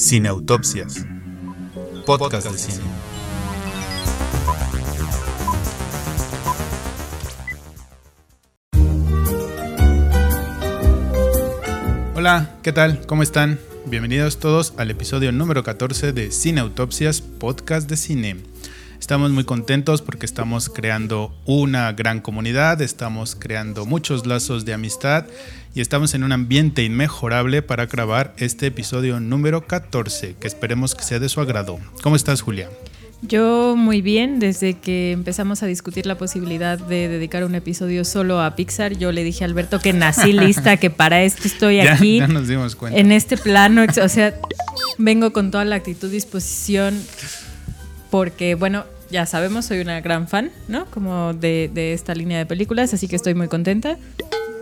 Cineautopsias. Podcast de cine. Hola, ¿qué tal? ¿Cómo están? Bienvenidos todos al episodio número 14 de Cineautopsias, podcast de cine. Estamos muy contentos porque estamos creando una gran comunidad, estamos creando muchos lazos de amistad y estamos en un ambiente inmejorable para grabar este episodio número 14, que esperemos que sea de su agrado. ¿Cómo estás, Julia? Yo muy bien, desde que empezamos a discutir la posibilidad de dedicar un episodio solo a Pixar, yo le dije a Alberto que nací lista, que para esto estoy aquí. Ya nos dimos cuenta. En este plano, o sea, vengo con toda la actitud, disposición, porque bueno, ya sabemos, soy una gran fan, ¿no? Como de, de esta línea de películas, así que estoy muy contenta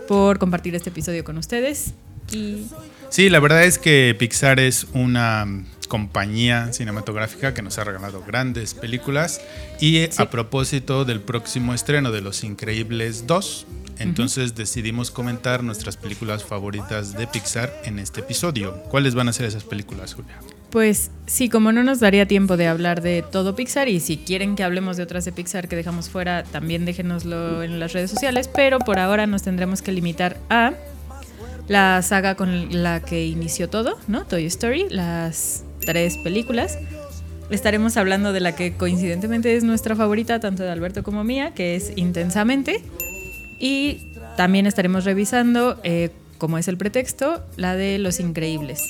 por compartir este episodio con ustedes. Y Sí, la verdad es que Pixar es una compañía cinematográfica que nos ha regalado grandes películas y a propósito del próximo estreno de Los Increíbles 2, entonces decidimos comentar nuestras películas favoritas de Pixar en este episodio. ¿Cuáles van a ser esas películas, Julia? Pues sí, como no nos daría tiempo de hablar de todo Pixar y si quieren que hablemos de otras de Pixar que dejamos fuera, también déjenoslo en las redes sociales, pero por ahora nos tendremos que limitar a la saga con la que inició todo, ¿no? Toy Story, las tres películas. Estaremos hablando de la que coincidentemente es nuestra favorita, tanto de Alberto como mía, que es Intensamente. Y también estaremos revisando, eh, como es el pretexto, la de Los Increíbles.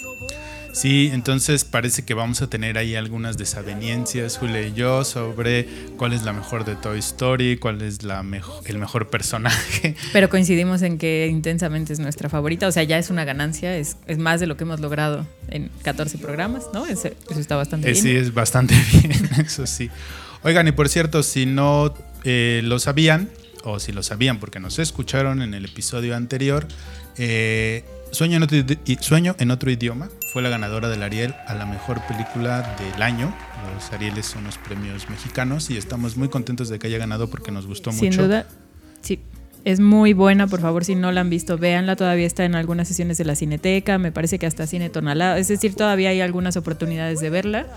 Sí, entonces parece que vamos a tener ahí algunas desavenencias, Julia y yo, sobre cuál es la mejor de Toy Story, cuál es la mejo- el mejor personaje. Pero coincidimos en que Intensamente es nuestra favorita, o sea, ya es una ganancia, es, es más de lo que hemos logrado en 14 programas, ¿no? Eso está bastante Eh, bien. sí, es bastante bien, eso sí. Oigan, y por cierto, si no eh, lo sabían, o si lo sabían porque nos escucharon en el episodio anterior, eh, Sueño, en otro, idi- y- Sueño en otro idioma fue la ganadora del Ariel a la mejor película del año. Los Arieles son los premios mexicanos y estamos muy contentos de que haya ganado porque nos gustó Sin mucho. duda, sí. Es muy buena, por favor, si no la han visto, véanla. Todavía está en algunas sesiones de la Cineteca, me parece que hasta Cine Tonalá. Es decir, todavía hay algunas oportunidades de verla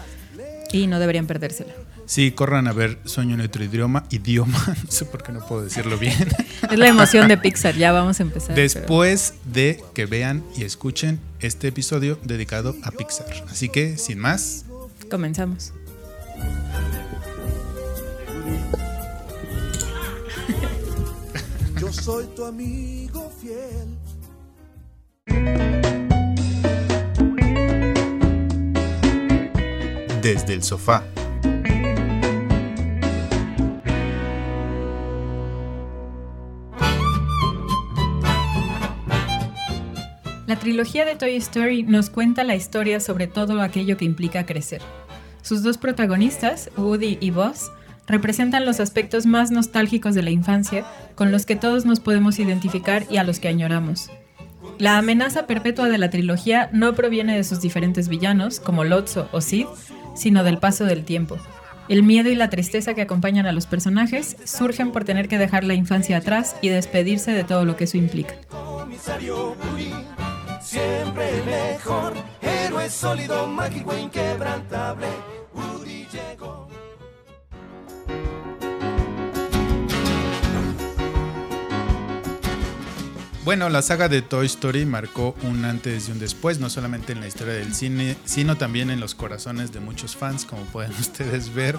y no deberían perdérsela. Sí, corran a ver Sueño en otro idioma, idioma, no sé por qué no puedo decirlo bien. Es la emoción de Pixar, ya vamos a empezar. pero- Después de que vean y escuchen este episodio dedicado a Pixar. Así que, sin más, Comenzamos. Yo soy tu amigo fiel. desde el sofá. La trilogía de Toy Story nos cuenta la historia sobre todo aquello que implica crecer. Sus dos protagonistas, Woody y Buzz, representan los aspectos más nostálgicos de la infancia con los que todos nos podemos identificar y a los que añoramos. La amenaza perpetua de la trilogía no proviene de sus diferentes villanos, como Lotso o Sid, sino del paso del tiempo. El miedo y la tristeza que acompañan a los personajes surgen por tener que dejar la infancia atrás y despedirse de todo lo que eso implica. Siempre mejor. Héroe sólido, mágico, inquebrantable. Woody llegó. Bueno, la saga de Toy Story marcó un antes y un después, no solamente en la historia del cine, sino también en los corazones de muchos fans, como pueden ustedes ver,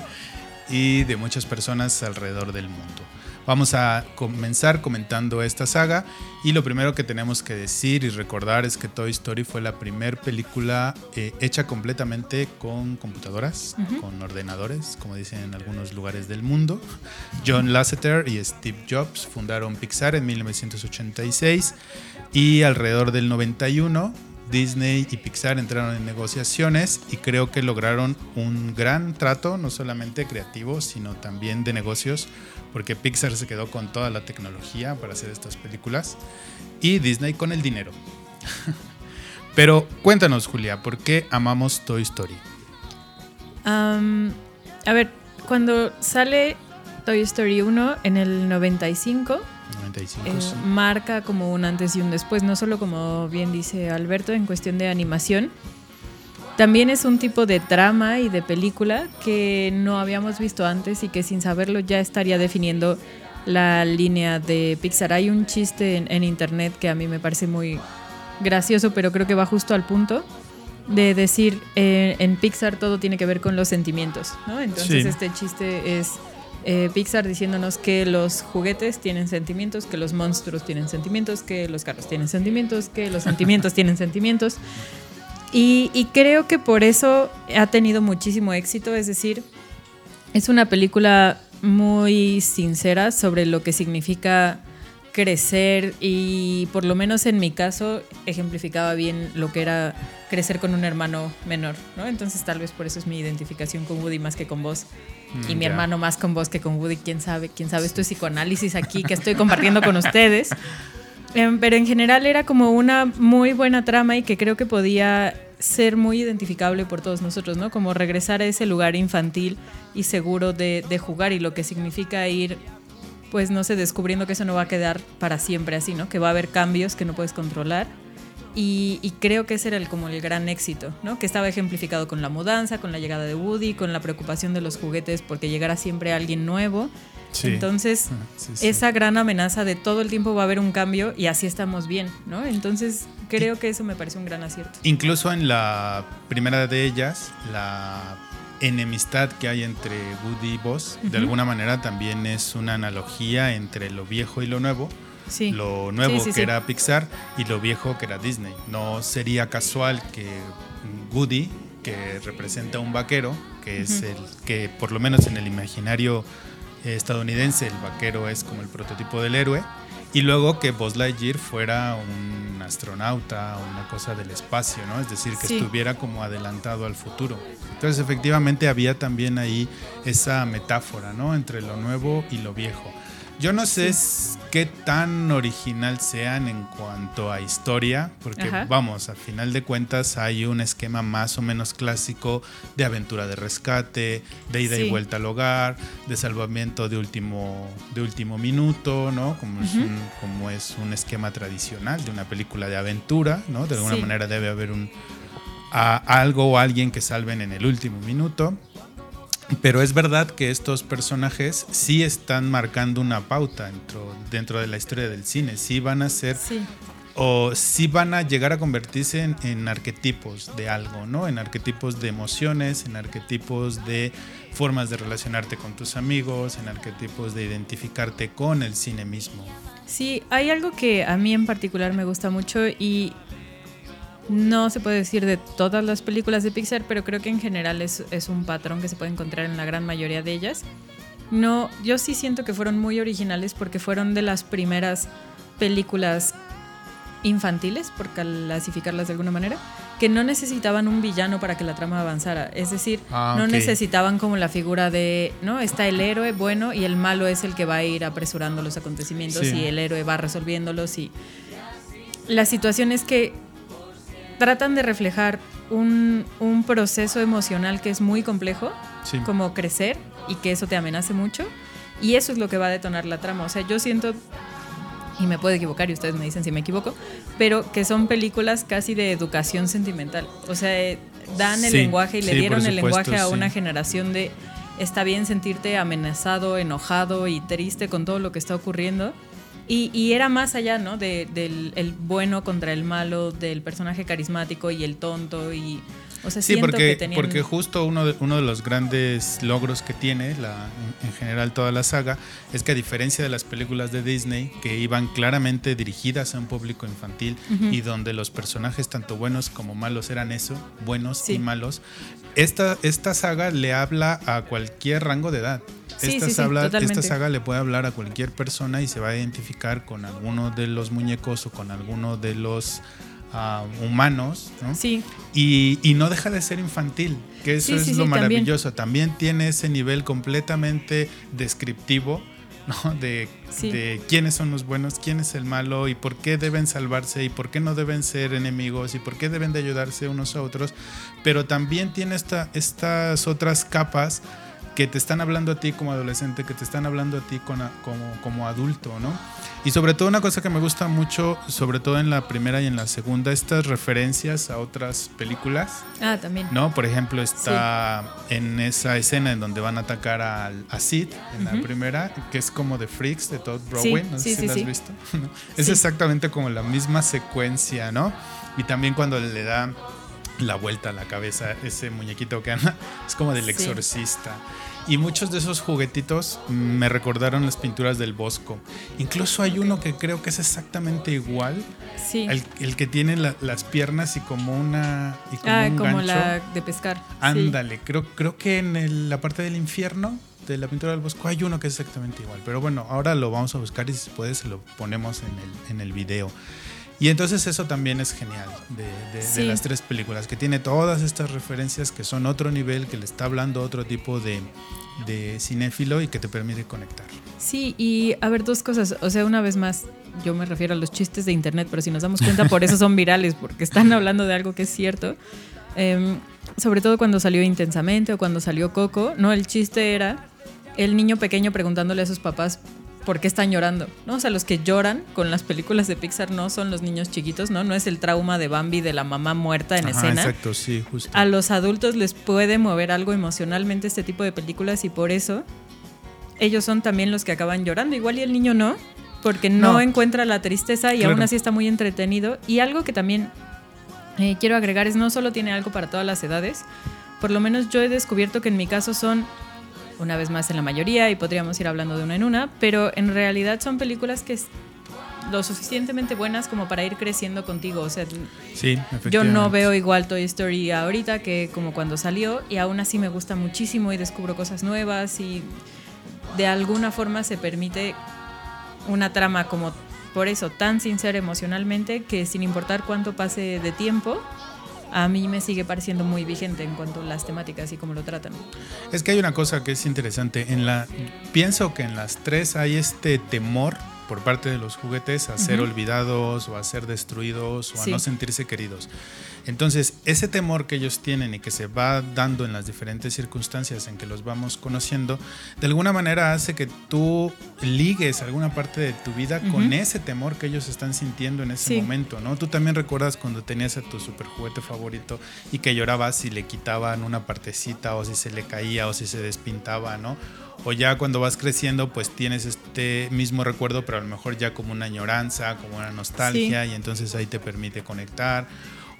y de muchas personas alrededor del mundo. Vamos a comenzar comentando esta saga y lo primero que tenemos que decir y recordar es que Toy Story fue la primera película eh, hecha completamente con computadoras, con ordenadores, como dicen en algunos lugares del mundo. John Lasseter y Steve Jobs fundaron Pixar en 1986 y alrededor del 91 Disney y Pixar entraron en negociaciones y creo que lograron un gran trato, no solamente creativo, sino también de negocios, porque Pixar se quedó con toda la tecnología para hacer estas películas y Disney con el dinero. Pero cuéntanos, Julia, ¿por qué amamos Toy Story? A ver, cuando sale Toy Story 1 en el 95, 95. eh, sí. marca como un antes y un después, no solo como bien dice Alberto en cuestión de animación, también es un tipo de trama y de película que no habíamos visto antes y que sin saberlo ya estaría definiendo la línea de Pixar. Hay un chiste en, en internet que a mí me parece muy gracioso, pero creo que va justo al punto de decir eh, en Pixar todo tiene que ver con los sentimientos, ¿no? Entonces Sí. este chiste es eh, Pixar diciéndonos que los juguetes tienen sentimientos, que los monstruos tienen sentimientos, que los carros tienen sentimientos, que los sentimientos tienen sentimientos. Y, y creo que por eso ha tenido muchísimo éxito, es decir, es una película muy sincera sobre lo que significa crecer y por lo menos en mi caso ejemplificaba bien lo que era crecer con un hermano menor, ¿no? Entonces tal vez por eso es mi identificación con Woody más que con vos y Mm, mi ya. hermano más con vos que con Woody, quién sabe, quién sabe, esto es psicoanálisis aquí que estoy compartiendo con ustedes. Em, pero en general era como una muy buena trama y que creo que podía ser muy identificable por todos nosotros, ¿no? Como regresar a ese lugar infantil y seguro de, de jugar y lo que significa ir, pues no sé, descubriendo que eso no va a quedar para siempre así, ¿no? Que va a haber cambios que no puedes controlar. Y, y creo que ese era el, como el gran éxito, ¿no? Que estaba ejemplificado con la mudanza, con la llegada de Woody, con la preocupación de los juguetes porque llegara siempre alguien nuevo. Sí. Entonces, Sí, sí. esa gran amenaza de todo el tiempo va a haber un cambio y así estamos bien, ¿no? Entonces, creo que eso me parece un gran acierto. Incluso en la primera de ellas, la enemistad que hay entre Woody y Buzz, de alguna manera también es una analogía entre lo viejo y lo nuevo. Sí. Lo nuevo Sí, sí, que era Pixar y lo viejo que era Disney. No sería casual que Woody, que representa un vaquero, que es el que por lo menos en el imaginario eh, estadounidense el vaquero es como el prototipo del héroe, y luego que Buzz Lightyear fuera un astronauta, una cosa del espacio, ¿no? Es decir, que Sí. estuviera como adelantado al futuro. Entonces, efectivamente, había también ahí esa metáfora, ¿no? Entre lo nuevo y lo viejo. Yo no sé qué tan original sean en cuanto a historia, porque Ajá. vamos, a final de cuentas hay un esquema más o menos clásico de aventura de rescate, de ida y vuelta al hogar, de salvamiento de último, de último minuto, ¿no? Como, es un, como es un esquema tradicional de una película de aventura, ¿no? De alguna Sí. manera debe haber un a- algo o alguien que salven en el último minuto. Pero es verdad que estos personajes sí están marcando una pauta dentro, dentro de la historia del cine. Sí van a ser Sí, o sí van a llegar a convertirse en, en arquetipos de algo, ¿no? En arquetipos de emociones, en arquetipos de formas de relacionarte con tus amigos, en arquetipos de identificarte con el cine mismo. sí, hay algo que a mí en particular me gusta mucho y no se puede decir de todas las películas de Pixar, pero creo que en general es, es un patrón que se puede encontrar en la gran mayoría de ellas. No, yo sí siento que fueron muy originales porque fueron de las primeras películas infantiles, por clasificarlas de alguna manera, que no necesitaban un villano para que la trama avanzara. Es decir, Ah, no necesitaban como la figura de, ¿no? Está el héroe bueno y el malo es el que va a ir apresurando los acontecimientos Sí. y el héroe va resolviéndolos y la situación es que tratan de reflejar un, un proceso emocional que es muy complejo, Sí. como crecer y que eso te amenace mucho. Y eso es lo que va a detonar la trama. O sea, yo siento, y me puedo equivocar y ustedes me dicen si me equivoco, pero que son películas casi de educación sentimental. O sea, eh, dan el Sí, lenguaje y le dieron el lenguaje a una generación de está bien sentirte amenazado, enojado y triste con todo lo que está ocurriendo. Y, y era más allá, ¿no? De- del el bueno contra el malo, del personaje carismático y el tonto. Y, o sea, Sí, porque, que tenían... porque justo uno de, uno de los grandes logros que tiene la, en, en general toda la saga es que a diferencia de las películas de Disney que iban claramente dirigidas a un público infantil y donde los personajes tanto buenos como malos eran eso, buenos Sí. y malos, esta, esta saga le habla a cualquier rango de edad. Sí, esta, sí, sí, habla- totalmente. esta saga le puede hablar a cualquier persona y se va a identificar con alguno de los muñecos o con alguno de los ah, humanos, ¿no? Sí, Y, y no deja de ser infantil, que eso es lo también. maravilloso. También. tiene ese nivel completamente descriptivo ¿no? de, de quiénes son los buenos, quién es el malo y por qué deben salvarse y por qué no deben ser enemigos y por qué deben de ayudarse unos a otros. Pero también tiene esta, estas otras capas que te están hablando a ti como adolescente, que te están hablando a ti como, como adulto, ¿no? Y sobre todo una cosa que me gusta mucho, sobre todo en la primera y en la segunda, estas referencias a otras películas. Ah, también. ¿No? Por ejemplo, está en esa escena en donde van a atacar a, a Sid, en la primera, que es como The Freaks de Todd Browning. no sé si la has visto. es exactamente como la misma secuencia, ¿no? Y también cuando le da la vuelta a la cabeza ese muñequito que anda, es como del exorcista. Y muchos de esos juguetitos me recordaron las pinturas del Bosco. Incluso hay uno que creo que es exactamente igual. Sí. El, que tiene las piernas y como una. Y como ah, como la de pescar. Ándale, creo, creo que en la parte del infierno de la pintura del Bosco hay uno que es exactamente igual. Pero bueno, ahora lo vamos a buscar y si puede se lo ponemos en el, en el video. Y entonces eso también es genial de, las tres películas, que tiene todas estas referencias que son otro nivel, que le está hablando otro tipo de, de cinéfilo y que te permite conectar. Sí, y a ver, dos cosas. O sea, una vez más, yo me refiero a los chistes de internet, pero si nos damos cuenta, por eso son virales, porque están hablando de algo que es cierto. Em, sobre todo cuando salió Intensamente o cuando salió Coco, ¿no? El chiste era el niño pequeño preguntándole a sus papás por qué están llorando, ¿no? O sea, los que lloran con las películas de Pixar no son los niños chiquitos, ¿no? No es el trauma de Bambi de la mamá muerta en escena. Exacto, sí, justo. A los adultos les puede mover algo emocionalmente este tipo de películas y por eso ellos son también los que acaban llorando. Igual y el niño no, porque no, encuentra la tristeza y aún así está muy entretenido. Y algo que también eh, quiero agregar es no solo tiene algo para todas las edades, por lo menos yo he descubierto que en mi caso son una vez más en la mayoría y podríamos ir hablando de una en una, pero en realidad son películas que es lo suficientemente buenas como para ir creciendo contigo. O sea, sí, yo no veo igual Toy Story ahorita que como cuando salió y aún así me gusta muchísimo y descubro cosas nuevas y de alguna forma se permite una trama como por eso tan sincera emocionalmente que sin importar cuánto pase de tiempo, a mí me sigue pareciendo muy vigente en cuanto a las temáticas y cómo lo tratan. Es que hay una cosa que es interesante. En la, pienso que en las tres hay este temor por parte de los juguetes a ser olvidados o a ser destruidos o a no sentirse queridos. Entonces, ese temor que ellos tienen y que se va dando en las diferentes circunstancias en que los vamos conociendo, de alguna manera hace que tú ligues alguna parte de tu vida con ese temor que ellos están sintiendo en ese momento, ¿no? Tú también recuerdas cuando tenías a tu super juguete favorito y que llorabas si le quitaban una partecita o si se le caía o si se despintaba, ¿no? O ya cuando vas creciendo pues tienes este mismo recuerdo pero a lo mejor ya como una añoranza, como una nostalgia y entonces ahí te permite conectar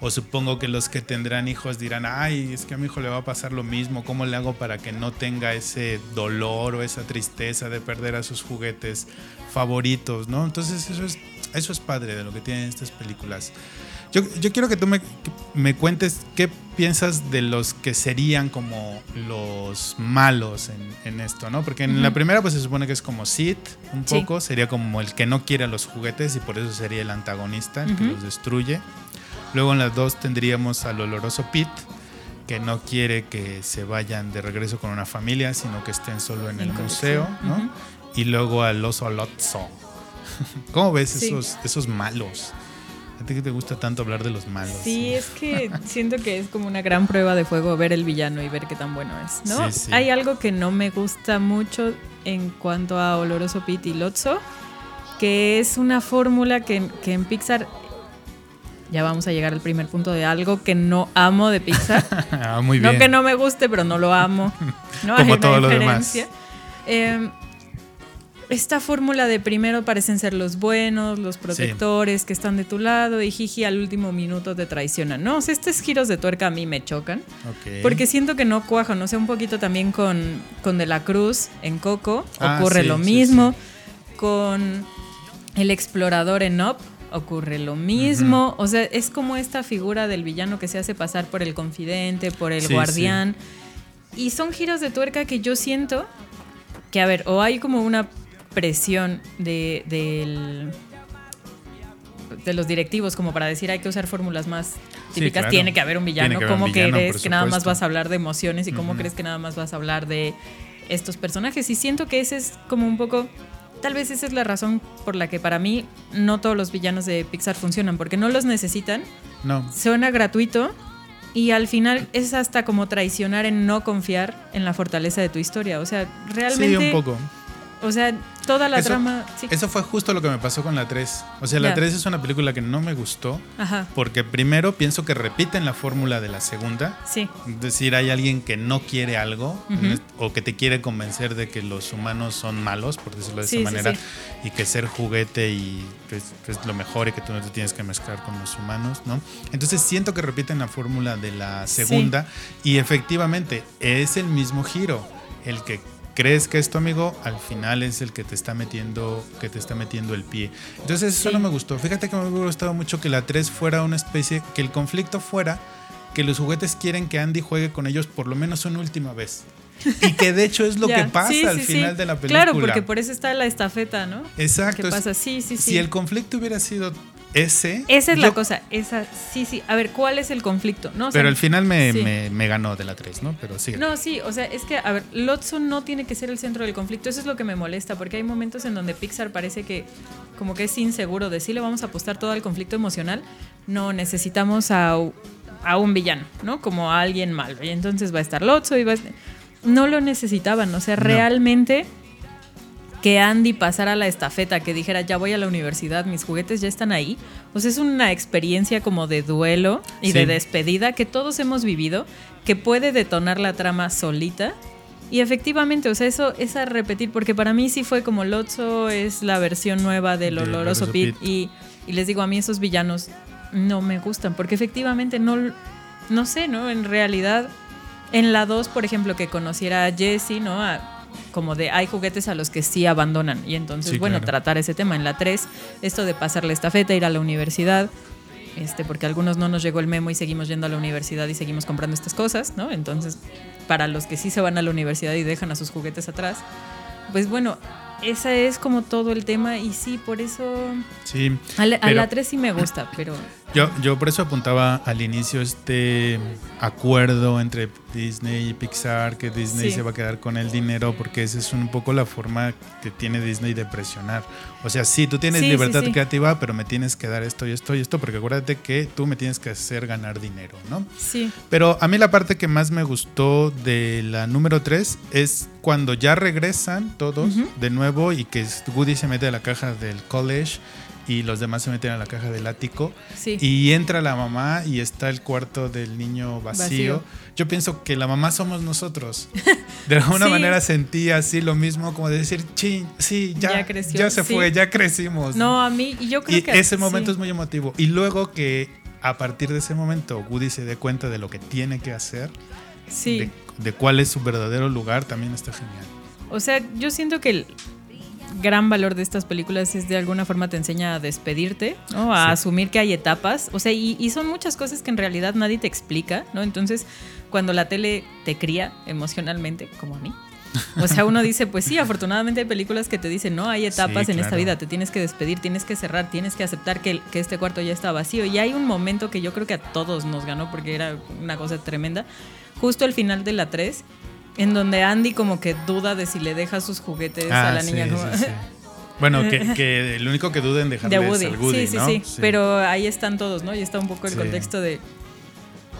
o supongo que los que tendrán hijos dirán, ay, es que a mi hijo le va a pasar lo mismo, ¿cómo le hago para que no tenga ese dolor o esa tristeza de perder a sus juguetes favoritos, ¿no? Entonces eso es, eso es padre de lo que tienen estas películas. Yo, yo quiero que tú me, me, cuentes qué piensas de los que serían como los malos en, en esto, ¿no? Porque en la primera pues se supone que es como Sid, un poco, sería como el que no quiere a los juguetes y por eso sería el antagonista, el que los destruye. Luego en las dos tendríamos al oloroso Pete, que no quiere que se vayan de regreso con una familia, sino que estén solo en el museo, ¿no? Y luego al oso Lotso. ¿Cómo ves esos, esos malos? ¿A ti que te gusta tanto hablar de los malos? Sí, es que siento que es como una gran prueba de fuego ver el villano y ver qué tan bueno es, ¿no? Hay algo que no me gusta mucho en cuanto a Oloroso Pete y Lotso, que es una fórmula que, que en Pixar ya vamos a llegar al primer punto de algo que no amo de Pixar. ah, muy bien. No que no me guste, pero no lo amo. ¿no? Como todo lo demás. Em, esta fórmula de primero parecen ser los buenos, los protectores que están de tu lado y jiji al último minuto te traicionan. No, o sea, estos giros de tuerca a mí me chocan. Porque siento que no cuajan. O sea, un poquito también con, con De la Cruz en Coco ah, ocurre lo mismo. con el explorador en Up ocurre lo mismo. O sea, es como esta figura del villano que se hace pasar por el confidente, por el guardián. Y son giros de tuerca que yo siento que, a ver, o hay como una presión de, de los directivos como para decir hay que usar fórmulas más típicas, tiene que haber un villano. ¿Cómo crees que nada más vas a hablar de emociones y cómo crees que nada más vas a hablar de estos personajes? Y siento que ese es como un poco Tal vez esa es la razón por la que para mí no todos los villanos de Pixar funcionan, porque no los necesitan. No. Suena gratuito Y al final es hasta como traicionar en no confiar en la fortaleza de tu historia. O sea, realmente. Sí, un poco. O sea, toda la Eso- trama. sí. Eso fue justo lo que me pasó con la 3. O sea, la Ya. 3 es una película que no me gustó Ajá. porque primero pienso que repiten la fórmula de la segunda. Sí. Es decir, hay alguien que no quiere algo en est- o que te quiere convencer de que los humanos son malos, por decirlo de Sí, esa manera, sí. y que ser juguete y que es, que es lo mejor y que tú no te tienes que mezclar con los humanos, ¿no? Entonces siento que repiten la fórmula de la segunda y efectivamente es el mismo giro, el que crees que es tu amigo, al final es el que te está metiendo, que te está metiendo el pie. Entonces eso Sí. no me gustó. Fíjate que me hubiera gustado mucho que la 3 fuera una especie, que el conflicto fuera que los juguetes quieren que Andy juegue con ellos por lo menos una última vez. Y que de hecho es lo que pasa Sí, al sí. final de la película. Claro, porque por eso está la estafeta, ¿no? Exacto. ¿Qué es- pasa? Sí, sí, sí. Si el conflicto hubiera sido ese. Esa es la cosa. Esa, sí, sí. A ver, ¿cuál es el conflicto? No, o sea, Pero al final me, sí. me- me ganó de la 3, ¿no? Pero sí. No, sí, o sea, es que, a ver, Lotso no tiene que ser el centro del conflicto. Eso es lo que me molesta, porque hay momentos en donde Pixar parece que como que es inseguro de si le vamos a apostar todo al conflicto emocional. No, necesitamos a, a un villano, ¿no? Como a alguien malo. Y entonces va a estar Lotso y va a... No lo necesitaban, o sea, No. Que Andy pasara la estafeta, que dijera, ya voy a la universidad, mis juguetes ya están ahí. O sea, es una experiencia como de duelo y de despedida que todos hemos vivido, que puede detonar la trama solita. Y efectivamente, o sea, eso es a repetir, porque para mí sí fue como Lotso es la versión nueva del De oloroso. Pete. Y, y les digo, a mí esos villanos no me gustan, porque efectivamente no, no sé, ¿no? En realidad, en la 2, por ejemplo, que conociera a Jesse, ¿no? A- como de hay juguetes a los que sí abandonan. Y entonces, Sí, bueno, claro. tratar ese tema. En la 3, esto de pasar la estafeta, ir a la universidad. Este, porque a algunos no nos llegó el memo y seguimos yendo a la universidad y seguimos comprando estas cosas, ¿no? Entonces, para los que sí se van a la universidad y dejan a sus juguetes atrás, pues bueno, ese es como todo el tema y sí, por eso Sí. a la, a la 3 sí me gusta, pero Yo, yo por eso apuntaba al inicio este acuerdo entre Disney y Pixar, que Disney Sí. se va a quedar con el dinero, porque esa es un poco la forma que tiene Disney de presionar. O sea, sí, tú tienes Sí, libertad sí. creativa, pero me tienes que dar esto y esto y esto, porque acuérdate que tú me tienes que hacer ganar dinero, ¿no? sí. Pero a mí la parte que más me gustó de la número 3 es cuando ya regresan todos de nuevo y que Woody se mete a la caja del college y los demás se meten a la caja del ático. Sí. Y entra la mamá y está el cuarto del niño vacío. Vacío. Yo pienso que la mamá somos nosotros. De alguna Sí. manera sentí así lo mismo, como de decir, chin, sí, ya, Ya ya, creció, se sí. fue, ya crecimos. No, a mí, y yo creo y que ese momento sí. es muy emotivo. Y luego que a partir de ese momento Woody se dé cuenta de lo que tiene que hacer, Sí. de, de cuál es su verdadero lugar, también está genial. O sea, yo siento que gran valor de estas películas es de alguna forma te enseña a despedirte, ¿no? A Sí. asumir que hay etapas. O sea, y, y son muchas cosas que en realidad nadie te explica, ¿no? Entonces, cuando la tele te cría emocionalmente, como a mí. O sea, uno dice, pues sí, afortunadamente hay películas que te dicen, no, hay etapas Sí, en esta vida, te tienes que despedir, tienes que cerrar, tienes que aceptar que, que este cuarto ya está vacío. Y hay un momento que yo creo que a todos nos ganó porque era una cosa tremenda, justo al final de la 3, en donde Andy como que duda de si le deja sus juguetes a la Ah, sí, niña. como- sí, sí. Bueno, que, que el único que duda en dejarle de es Woody. al Woody, sí, sí, ¿no? sí, Pero ahí están todos, ¿no? Y está un poco el Sí. contexto de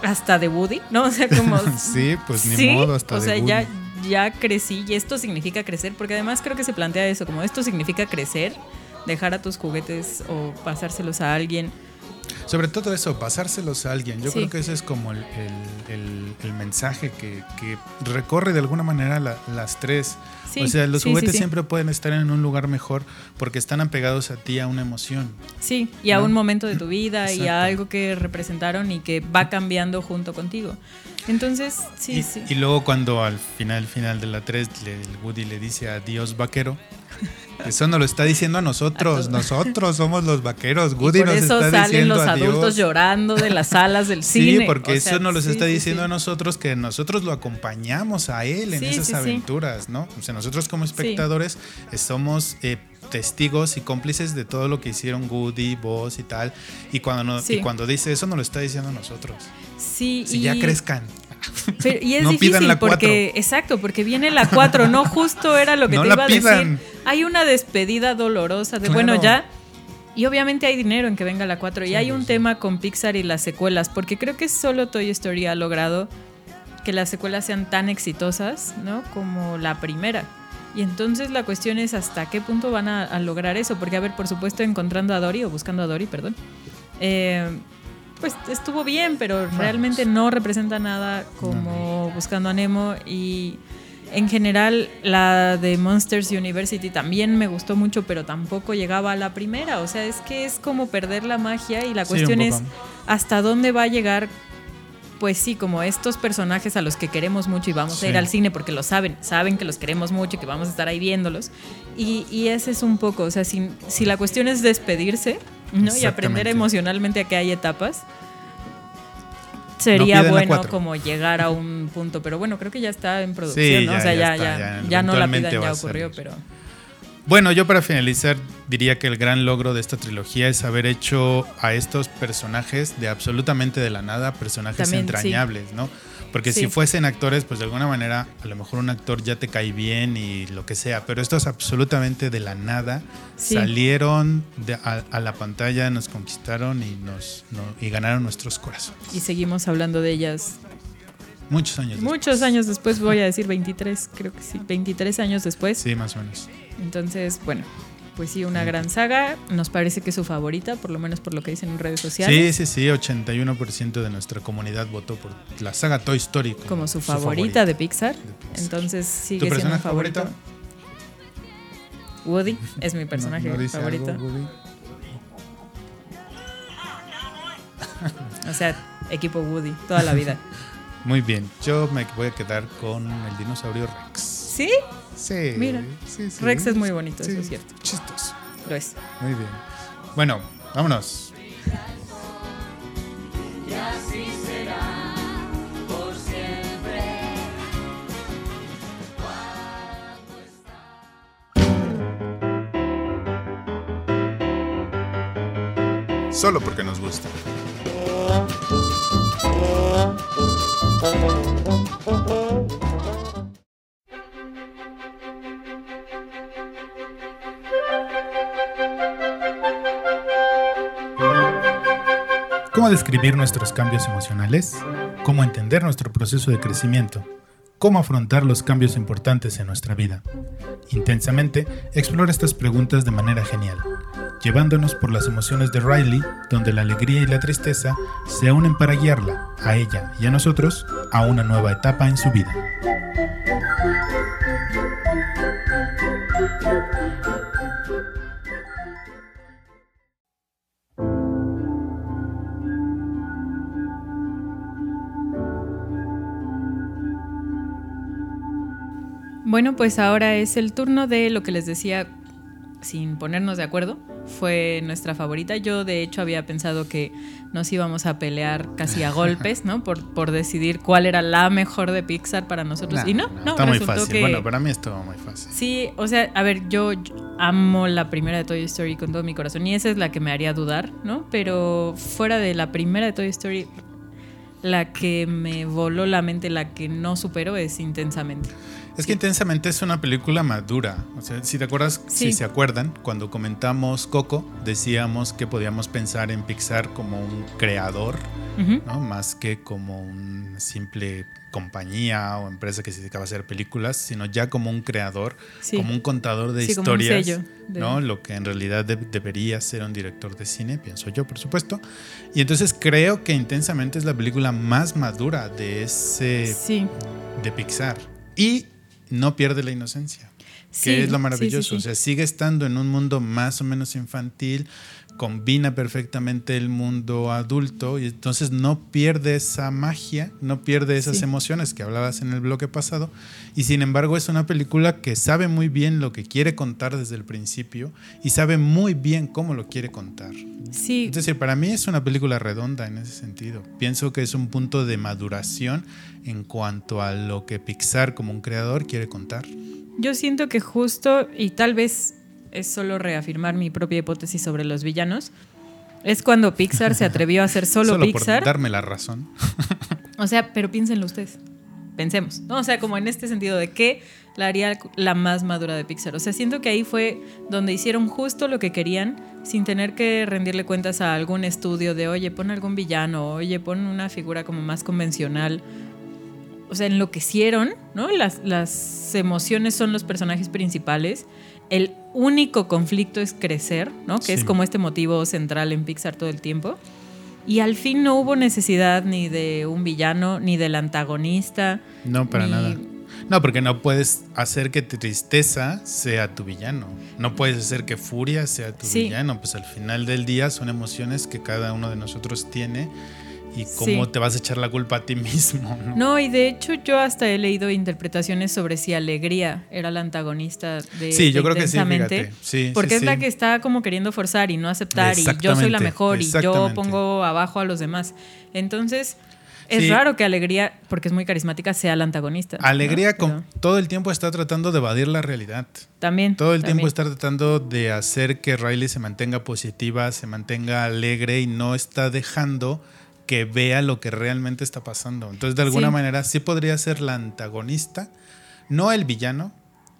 hasta de Woody, ¿no? O sea, como Sí, pues ni Sí, modo, hasta o de sea, Woody. ya ya crecí y esto significa crecer, porque además creo que se plantea eso, como esto significa crecer, dejar a tus juguetes o pasárselos a alguien. Sobre todo eso, pasárselos a alguien. Yo Sí. creo que ese es como el, el- el- el mensaje que, que recorre de alguna manera la- las tres. Sí, o sea, los sí, juguetes siempre pueden estar en un lugar mejor porque están apegados a ti a una emoción. Sí, y a un momento de tu vida y a algo que representaron y que va cambiando junto contigo. Entonces, sí, y, sí. y luego cuando al final, final de la 3, el Woody le dice adiós vaquero. Eso nos lo está diciendo a nosotros. A nosotros somos los vaqueros. Y Woody por nos eso está salen diciendo los adiós. adultos llorando de las salas del Sí, cine. porque O eso sea, nos lo sí, está sí, diciendo sí. a nosotros que nosotros lo acompañamos a él en Sí, esas sí, sí. aventuras, ¿no? O sea, nosotros como espectadores eh, somos eh, testigos y cómplices de todo lo que hicieron Woody, Buzz y tal. Y cuando, no- Sí. y cuando dice eso, nos lo está diciendo a nosotros. Sí, Si y, ya crezcan. Pero- y es No difícil la porque, exacto, porque viene la 4, no justo era lo que No te iba a decir. Hay una despedida dolorosa de, Claro. bueno, ya Y obviamente hay dinero en que venga la 4. Y hay un tema con Pixar y las secuelas, porque creo que solo Toy Story ha logrado que las secuelas sean tan exitosas, ¿no? Como la primera. Y entonces la cuestión es hasta qué punto van a, a lograr eso, porque a ver, por supuesto, encontrando a Dory, o buscando a Dory, perdón, eh, pues estuvo bien, pero realmente no representa nada como buscando a Nemo. Y en general la de Monsters University también me gustó mucho, pero tampoco llegaba a la primera, o sea, es que es como perder la magia y la cuestión es hasta dónde va a llegar pues sí, como estos personajes a los que queremos mucho y vamos a ir al cine porque lo saben, saben que los queremos mucho y que vamos a estar ahí viéndolos. Y, y ese es un poco, o sea, si, si la cuestión es despedirse ¿no? y aprender emocionalmente a que hay etapas, sería bueno como llegar a un punto. Pero bueno, creo que ya está en producción, Sí, ¿no? ya- o sea, ya ya, está, ya, ya ya no la pidan, ya ocurrió, pero... Bueno, yo para finalizar diría que el gran logro de esta trilogía es haber hecho a estos personajes de absolutamente de la nada personajes También, sí. entrañables, ¿no? Porque Sí. si fuesen actores, pues de alguna manera a lo mejor un actor ya te cae bien y lo que sea, pero estos absolutamente de la nada Sí. salieron de- a, a la pantalla, nos conquistaron y nos no- y ganaron nuestros corazones. Y seguimos hablando de ellas Muchos años. muchos después. años después, voy a decir 23, creo que sí, 23 años después. Sí, más o menos. Entonces, bueno, pues sí, una gran saga. Nos parece que es su favorita, por lo menos por lo que dicen en redes sociales. Sí, sí, sí, 81% de nuestra comunidad votó por la saga Toy Story Como su favorita, de Pixar. Pixar. Entonces sigue ¿Tu siendo favorito. favorito? Woody es mi personaje ¿No- no dice favorito. algo, Woody? O sea, equipo Woody, toda la vida. Muy bien, yo me voy a quedar con el dinosaurio Rex. ¿Sí? Sí. Mira, sí, sí. Rex es muy bonito, eso es cierto. Chistoso. Lo es. Muy bien. Bueno, vámonos. Solo porque nos gusta. ¿Cómo describir nuestros cambios emocionales? ¿Cómo entender nuestro proceso de crecimiento? ¿Cómo afrontar los cambios importantes en nuestra vida? Intensamente, explora estas preguntas de manera genial, llevándonos por las emociones de Riley, donde la alegría y la tristeza se unen para guiarla, a ella y a nosotros, a una nueva etapa en su vida. Bueno, pues ahora es el turno de lo que les decía sin ponernos de acuerdo. Fue nuestra favorita. Yo de hecho había pensado que nos íbamos a pelear casi a golpes, ¿no? Por, por decidir cuál era la mejor de Pixar para nosotros. y no, no, está muy resultó fácil. que... Bueno, para mí estuvo muy fácil. Sí, o sea, a ver, yo, yo amo la primera de Toy Story con todo mi corazón y esa es la que me haría dudar, ¿no? Pero fuera de la primera de Toy Story, la que me voló la mente, la que no supero es intensamente. Es que intensamente es una película madura. O sea, si te acuerdas, Sí. si se acuerdan, cuando comentamos Coco, decíamos que podíamos pensar en Pixar como un creador, Ujú. ¿no? Más que como una simple compañía o empresa que se dedicaba a hacer películas, sino ya como un creador, Sí. como un contador de Sí, como un historias, sello de- ¿no? Lo que en realidad de- debería ser un director de cine, pienso yo, por supuesto. Y entonces creo que intensamente es la película más madura de ese de Pixar. Y no pierde la inocencia. Sí, que es lo maravilloso. sí, sí. O sea, sigue estando en un mundo más o menos infantil, combina perfectamente el mundo adulto y entonces no pierde esa magia, no pierde esas Sí. emociones que hablabas en el bloque pasado. Y sin embargo es una película que sabe muy bien lo que quiere contar desde el principio y sabe muy bien cómo lo quiere contar. Sí, Es decir, para mí es una película redonda en ese sentido. Pienso que es un punto de maduración en cuanto a lo que Pixar como un creador quiere contar. yo siento que justo, y tal vez es solo reafirmar mi propia hipótesis sobre los villanos, es cuando Pixar se atrevió a hacer solo, Solo Pixar. por darme la razón. O sea, pero piénsenlo ustedes. Pensemos, ¿no? O sea, como en este sentido de que la haría la más madura de Pixar. O sea, siento que ahí fue donde hicieron justo lo que querían sin tener que rendirle cuentas a algún estudio de, oye, pon algún villano, oye, pon una figura como más convencional. O sea, enloquecieron, ¿no? Las, las emociones son los personajes principales. El único conflicto es crecer, ¿no? Que es Sí. como este motivo central en Pixar todo el tiempo. Y al fin no hubo necesidad ni de un villano, ni del antagonista. No, para ni- nada. No, porque no puedes hacer que tristeza sea tu villano. No puedes hacer que furia sea tu Sí. villano. Pues al final del día son emociones que cada uno de nosotros tiene. Y cómo Sí. te vas a echar la culpa a ti mismo, ¿no? No, y de hecho yo hasta he leído interpretaciones sobre si Alegría era la antagonista de Sí, yo de creo que sí, fíjate. Sí, porque sí, es la que está como queriendo forzar y no aceptar y yo soy la mejor y yo pongo abajo a los demás. Entonces, es raro que Alegría, porque es muy carismática, sea la antagonista. ¿no? Alegría con- Pero todo el tiempo está tratando de evadir la realidad. También. Todo el también. tiempo está tratando de hacer que Riley se mantenga positiva, se mantenga alegre y no está dejando que vea lo que realmente está pasando. Entonces, de alguna Sí. manera, sí podría ser la antagonista, no el villano.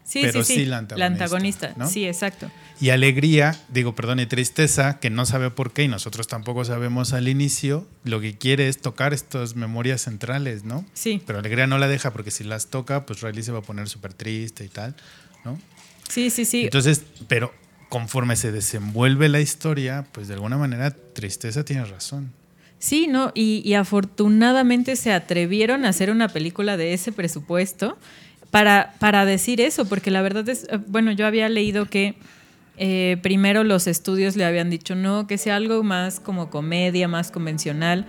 Sí, pero sí, la antagonista, antagonista, ¿no? Sí, exacto. Y alegría, digo, perdón, y tristeza, que no sabe por qué y nosotros tampoco sabemos al inicio, lo que quiere es tocar estas memorias centrales, ¿no? Sí, Pero alegría no la deja porque si las toca, pues Riley se va a poner súper triste y tal, ¿no? sí, sí, sí. Entonces, pero conforme se desenvuelve la historia, pues de alguna manera tristeza tiene razón. Sí, ¿no? Y, y afortunadamente se atrevieron a hacer una película de ese presupuesto para, para decir eso, porque la verdad es, eh, bueno, yo había leído que eh, primero los estudios le habían dicho, no, que sea algo más como comedia, más convencional.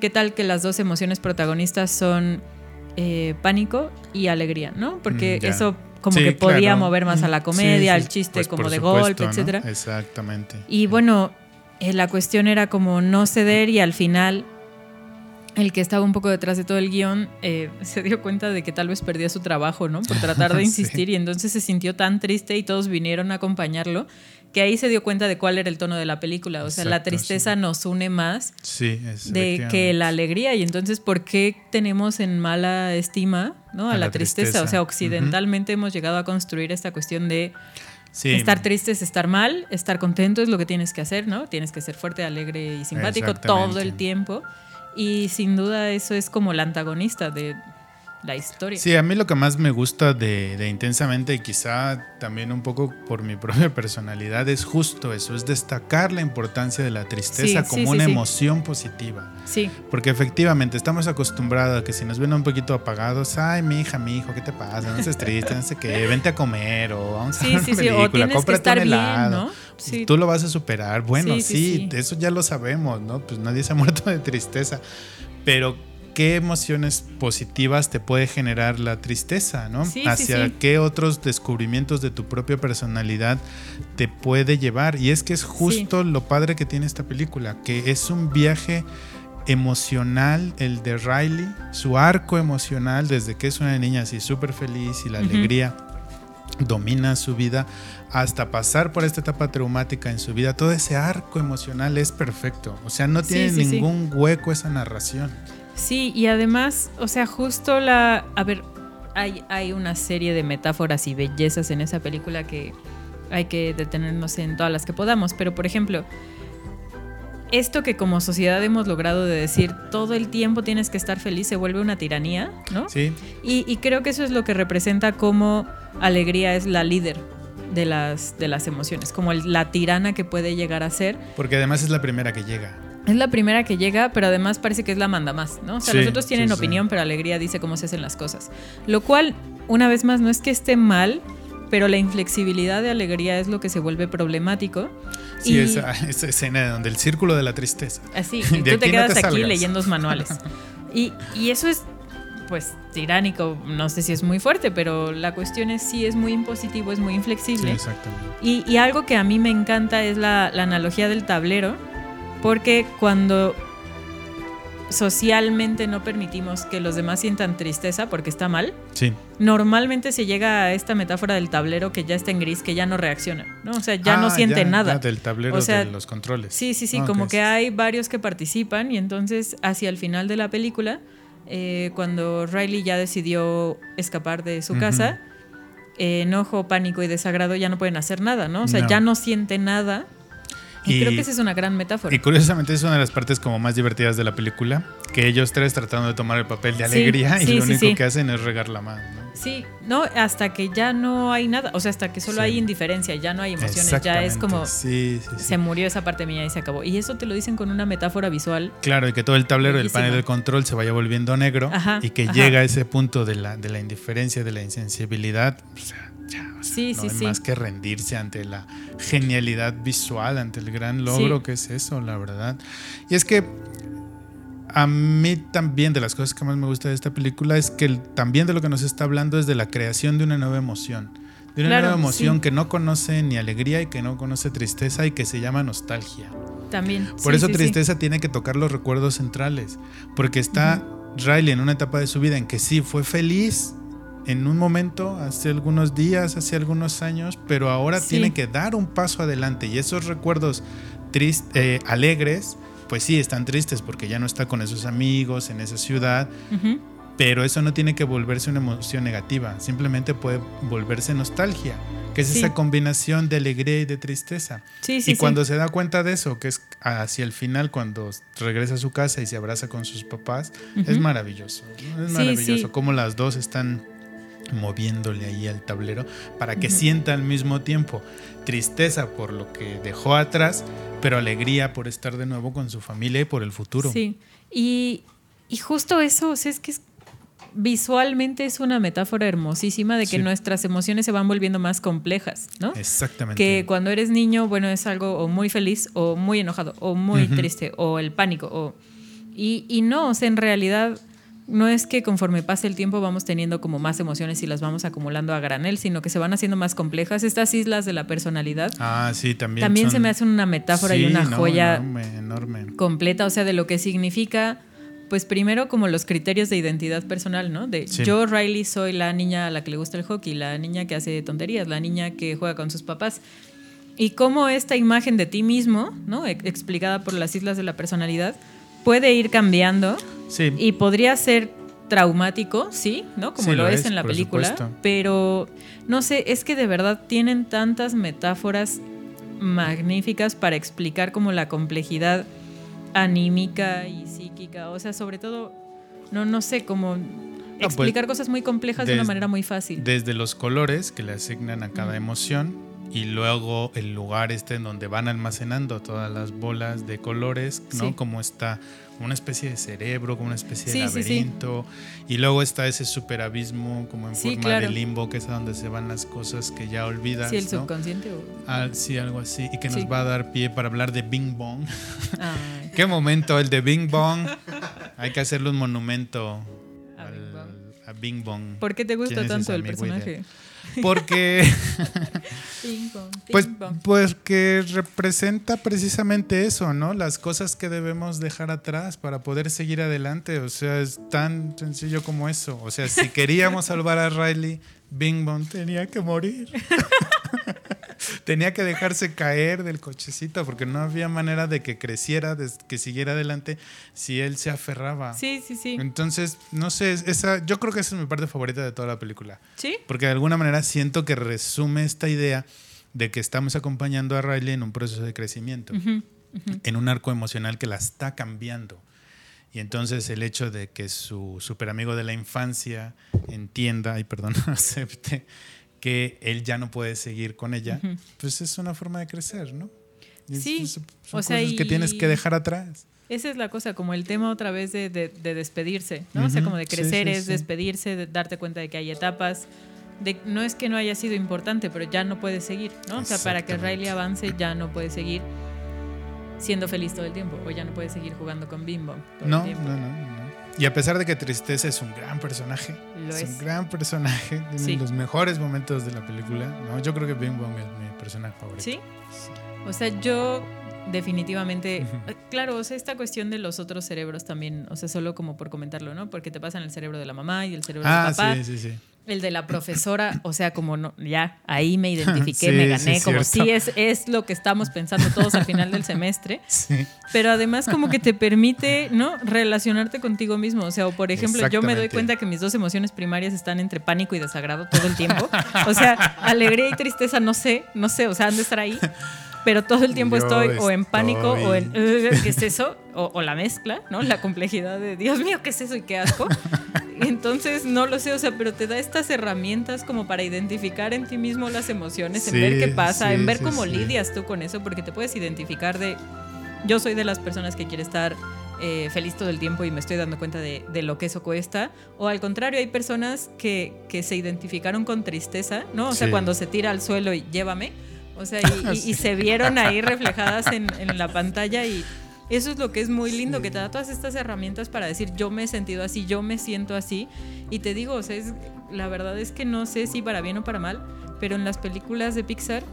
¿Qué tal que las dos emociones protagonistas son eh, pánico y alegría, ¿no? Porque Mm, eso como Sí, que podía claro. mover más a la Mm, comedia, al sí, chiste pues, como de supuesto, golpe, ¿no? etcétera. Exactamente. Y bueno, eh, la cuestión era como no ceder y al final el que estaba un poco detrás de todo el guion eh, se dio cuenta de que tal vez perdía su trabajo, ¿no? Por tratar de Sí. insistir y entonces se sintió tan triste y todos vinieron a acompañarlo que ahí se dio cuenta de cuál era el tono de la película. O sea, la tristeza nos une más Sí, de que la alegría y entonces ¿por qué tenemos en mala estima ¿no? a, A la, la tristeza? tristeza. O sea, occidentalmente hemos llegado a construir esta cuestión de Sí. Estar triste es estar mal, estar contento es lo que tienes que hacer, ¿no? Tienes que ser fuerte, alegre y simpático todo el tiempo. Y sin duda eso es como la antagonista de la historia. Sí, a mí lo que más me gusta de, de Intensamente y quizá también un poco por mi propia personalidad es justo eso, es destacar la importancia de la tristeza Sí, como sí, una sí. emoción positiva. Sí, Porque efectivamente estamos acostumbrados a que si nos ven un poquito apagados, ay, mi hija, mi hijo, ¿qué te pasa? No estés triste, no sé qué, vente a comer o vamos a ver una película, cómprate un bien, helado. ¿no? Sí. Tú lo vas a superar. Bueno, Sí, sí, sí, sí. eso ya lo sabemos, ¿no? Pues nadie se ha muerto de tristeza. Pero, ¿qué emociones positivas te puede generar la tristeza, ¿no? Sí, Hacia sí. qué otros descubrimientos de tu propia personalidad te puede llevar. Y es que es justo lo padre que tiene esta película, que es un viaje emocional el de Riley, su arco emocional desde que es una niña así súper feliz y la alegría domina su vida hasta pasar por esta etapa traumática en su vida, todo ese arco emocional es perfecto. O sea, no tiene sí, sí. ningún hueco esa narración. Sí, y además, o sea, justo la... A ver, hay, hay una serie de metáforas y bellezas en esa película que hay que detenernos en todas las que podamos, pero por ejemplo, esto que como sociedad hemos logrado de decir todo el tiempo tienes que estar feliz se vuelve una tiranía, ¿no? Sí, Y, y creo que eso es lo que representa como alegría es la líder de las, de las emociones, como el- la tirana que puede llegar a ser. porque además es la primera que llega. Es la primera que llega, pero además parece que es la manda más, ¿no? O sea, Sí, los otros tienen sí, sí. opinión, pero Alegría dice cómo se hacen las cosas. Lo cual, una vez más, no es que esté mal, pero la inflexibilidad de Alegría es lo que se vuelve problemático. Sí, Y- esa, esa escena donde el círculo de la tristeza. Así, y tú aquí te no quedas te aquí leyendo los manuales. Y, y eso es, pues, tiránico. No sé si es muy fuerte, pero la cuestión es sí es muy impositivo, es muy Sí, inflexible. exactamente. Y, y algo que a mí me encanta es la, la analogía del tablero, porque cuando socialmente no permitimos que los demás sientan tristeza porque está mal, Sí. normalmente se llega a esta metáfora del tablero que ya está en gris, que ya no reacciona, ¿no? O sea, ya no Ah, siente ya, nada. ya, del tablero O sea, de los controles. Sí, sí, sí, Ah, como que hay varios que participan y entonces hacia el final de la película eh, cuando Riley ya decidió escapar de su casa, eh, enojo, pánico y desagrado ya no pueden hacer nada, ¿no? O sea, No. ya no siente nada. Y, Y- creo que esa es una gran metáfora. Y curiosamente es una de las partes como más divertidas de la película, que ellos tres tratando de tomar el papel de Sí, alegría y sí, lo sí, único que hacen es regar la mano. ¿no? Sí, no, hasta que ya no hay nada, o sea, hasta que solo hay indiferencia, ya no hay emociones, ya es como se murió esa parte mía y se acabó. Y eso te lo dicen con una metáfora visual. Claro, y que todo el tablero del Bellísimo. panel de control se vaya volviendo negro Ajá, y que ajá. llega a ese punto de la, de la indiferencia, de la insensibilidad. O sea, ya, o sea, Sí, no sí, hay sí. más que rendirse ante la genialidad visual, ante el gran logro que es eso, la verdad. Y es que a mí también de las cosas que más me gusta de esta película es que el- también de lo que nos está hablando es de la creación de una nueva emoción. De una Claro, nueva emoción sí. que no conoce ni alegría y que no conoce tristeza y que se llama nostalgia. También. Por Sí, eso sí, tristeza tiene que tocar los recuerdos centrales, porque está Riley en una etapa de su vida en que sí fue feliz en un momento, hace algunos días, hace algunos años, pero ahora Sí. tiene que dar un paso adelante y esos recuerdos tris- eh, alegres, pues sí, están tristes porque ya no está con esos amigos en esa ciudad, Ujú. pero eso no tiene que volverse una emoción negativa, simplemente puede volverse nostalgia, que es Sí. esa combinación de alegría y de tristeza. Sí, sí, Y cuando se da cuenta de eso, que es hacia el final, cuando regresa a su casa y se abraza con sus papás, es Ujú. maravilloso. ¿no? Es maravilloso cómo las dos están moviéndole ahí al tablero para que sienta al mismo tiempo tristeza por lo que dejó atrás, pero alegría por estar de nuevo con su familia y por el futuro. Sí, y, y justo eso, o sea, es que es- visualmente es una metáfora hermosísima de que Sí. nuestras emociones se van volviendo más complejas, ¿no? Exactamente. Que cuando eres niño, bueno, es algo o muy feliz o muy enojado o muy triste o el pánico. O, y, y no, o sea, en realidad no es que conforme pase el tiempo vamos teniendo como más emociones y las vamos acumulando a granel, sino que se van haciendo más complejas. Estas islas de la personalidad Ah, sí, también. también se me hace una metáfora y una no, joya Enorme, enorme. completa, o sea, de lo que significa, pues primero como los criterios de identidad personal, ¿no? De Sí. yo, Riley, soy la niña a la que le gusta el hockey, la niña que hace tonterías, la niña que juega con sus papás. Y cómo esta imagen de ti mismo, ¿no? E- explicada por las islas de la personalidad, puede ir cambiando Sí. y podría ser traumático, sí, ¿no? Como Sí, lo, lo es, en la película, supuesto. pero no sé, es que de verdad tienen tantas metáforas magníficas para explicar como la complejidad anímica y psíquica, o sea, sobre todo, no, no sé, como pues, explicar cosas muy complejas de una manera muy fácil. Desde los colores que le asignan a cada emoción y luego el lugar este en donde van almacenando todas las bolas de colores, ¿no? Sí. Como está una especie de cerebro, como una especie Sí, de sí. laberinto. Y luego está ese superabismo como en forma claro. de limbo, que es a donde se van las cosas que ya olvidas. Sí, el ¿no? subconsciente. o- Ah, sí, algo así. Y que nos va a dar pie para hablar de Bing Bong. ¿Qué momento el de Bing Bong? Hay que hacerle un monumento A Bing Bong. a Bing Bong. ¿Por qué te gusta ¿Quién es tanto el ideal? Porque Pues, pues que representa precisamente eso, ¿no? Las cosas que debemos dejar atrás para poder seguir adelante. O sea, es tan sencillo como eso. O sea, si queríamos salvar a Riley, Bing Bong tenía que morir. tenía que dejarse caer del cochecito porque no había manera de que creciera, de que siguiera adelante si él se aferraba. Sí, sí, sí. Entonces, no sé, esa, yo creo que esa es mi parte favorita de toda la película. Sí, Porque de alguna manera siento que resume esta idea de que estamos acompañando a Riley en un proceso de crecimiento, Ujú. en un arco emocional que la está cambiando. Y entonces el hecho de que su super amigo de la infancia entienda y perdón, acepte que él ya no puede seguir con ella, Ujú. pues es una forma de crecer, ¿no? Sí, es- son o sea, cosas que tienes que dejar atrás. Esa es la cosa, como el tema otra vez de, de- de despedirse, ¿no? O sea, como de crecer sí, es sí. despedirse, de darte cuenta de que hay etapas, de no es que no haya sido importante, pero ya no puede seguir, ¿no? O sea, para que. Riley avance ya no puede seguir siendo feliz todo el tiempo, o ya no puede seguir jugando con Bimbo. todo No, el tiempo. no, no, no. Y a pesar de que Tristeza es un gran personaje, Lo es, es. un gran personaje, tiene Sí. los mejores momentos de la película. No, yo creo que Bing Bong es mi personaje favorito. ¿Sí? O sea, yo definitivamente, eh, claro, o sea, esta cuestión de los otros cerebros también, o sea, solo como por comentarlo, ¿no? Porque te pasa en el cerebro de la mamá y el cerebro Ah, del papá. sí, sí, sí. El de la profesora, o sea, como no, ya ahí me identifiqué, Sí, me sí, gané, es como cierto. sí es, es lo que estamos pensando todos al final del semestre, Sí. pero además como que te permite, ¿no? Relacionarte contigo mismo, o sea, o por ejemplo, yo me doy cuenta que mis dos emociones primarias están entre pánico y desagrado todo el tiempo, o sea, alegría y tristeza, no sé, no sé, o sea, han de estar ahí. Pero todo el tiempo Yo estoy o en pánico o en estoy- "Ugh, ¿qué es eso? O, o la mezcla, ¿no? La complejidad de Dios mío, ¿qué es eso y qué asco? Entonces, no lo sé, o sea, pero te da estas herramientas como para identificar en ti mismo las emociones, en ver qué pasa, sí, en ver sí, cómo lidias tú con eso, porque te puedes identificar de, yo soy de las personas que quiere estar eh, feliz todo el tiempo y me estoy dando cuenta de, de lo que eso cuesta, o al contrario, hay personas que, que se identificaron con tristeza, ¿no? O sea, Sí. cuando se tira al suelo y llévame, o sea, y, y- y se vieron ahí reflejadas en, en la pantalla y... Eso es lo que es muy lindo, que te da todas estas herramientas para decir yo me he sentido así, yo me siento así. Y te digo, o sea, es- la verdad es que no sé si para bien o para mal, pero en las películas de Pixar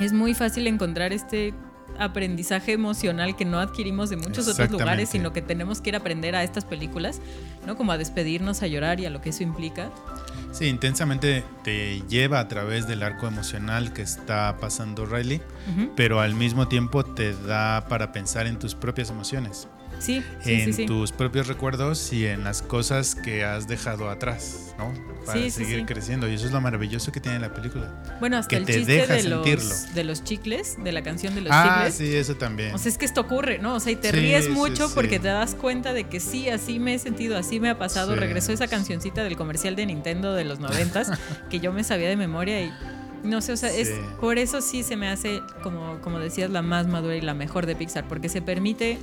es muy fácil encontrar este aprendizaje emocional que no adquirimos de muchos otros lugares, sino que tenemos que ir a aprender a estas películas, ¿no? Como a despedirnos, a llorar y a lo que eso implica. Sí, intensamente te lleva a través del arco emocional que está pasando Riley, pero al mismo tiempo te da para pensar en tus propias emociones, Sí, sí, en sí, tus propios recuerdos y en las cosas que has dejado atrás, ¿no? Para seguir creciendo. Y eso es lo maravilloso que tiene la película. Bueno, hasta que el te chiste deja de sentirlo. los, de los chicles, de la canción de los ah, chicles. sí, eso también. O sea, es que esto ocurre, ¿no? O sea, y te ríes mucho porque te das cuenta de que sí, así me he sentido, así me ha pasado. Regresó esa cancioncita del comercial de Nintendo de los noventas que yo me sabía de memoria y no sé, o sea, es por eso sí se me hace, como, como decías, la más madura y la mejor de Pixar, porque se permite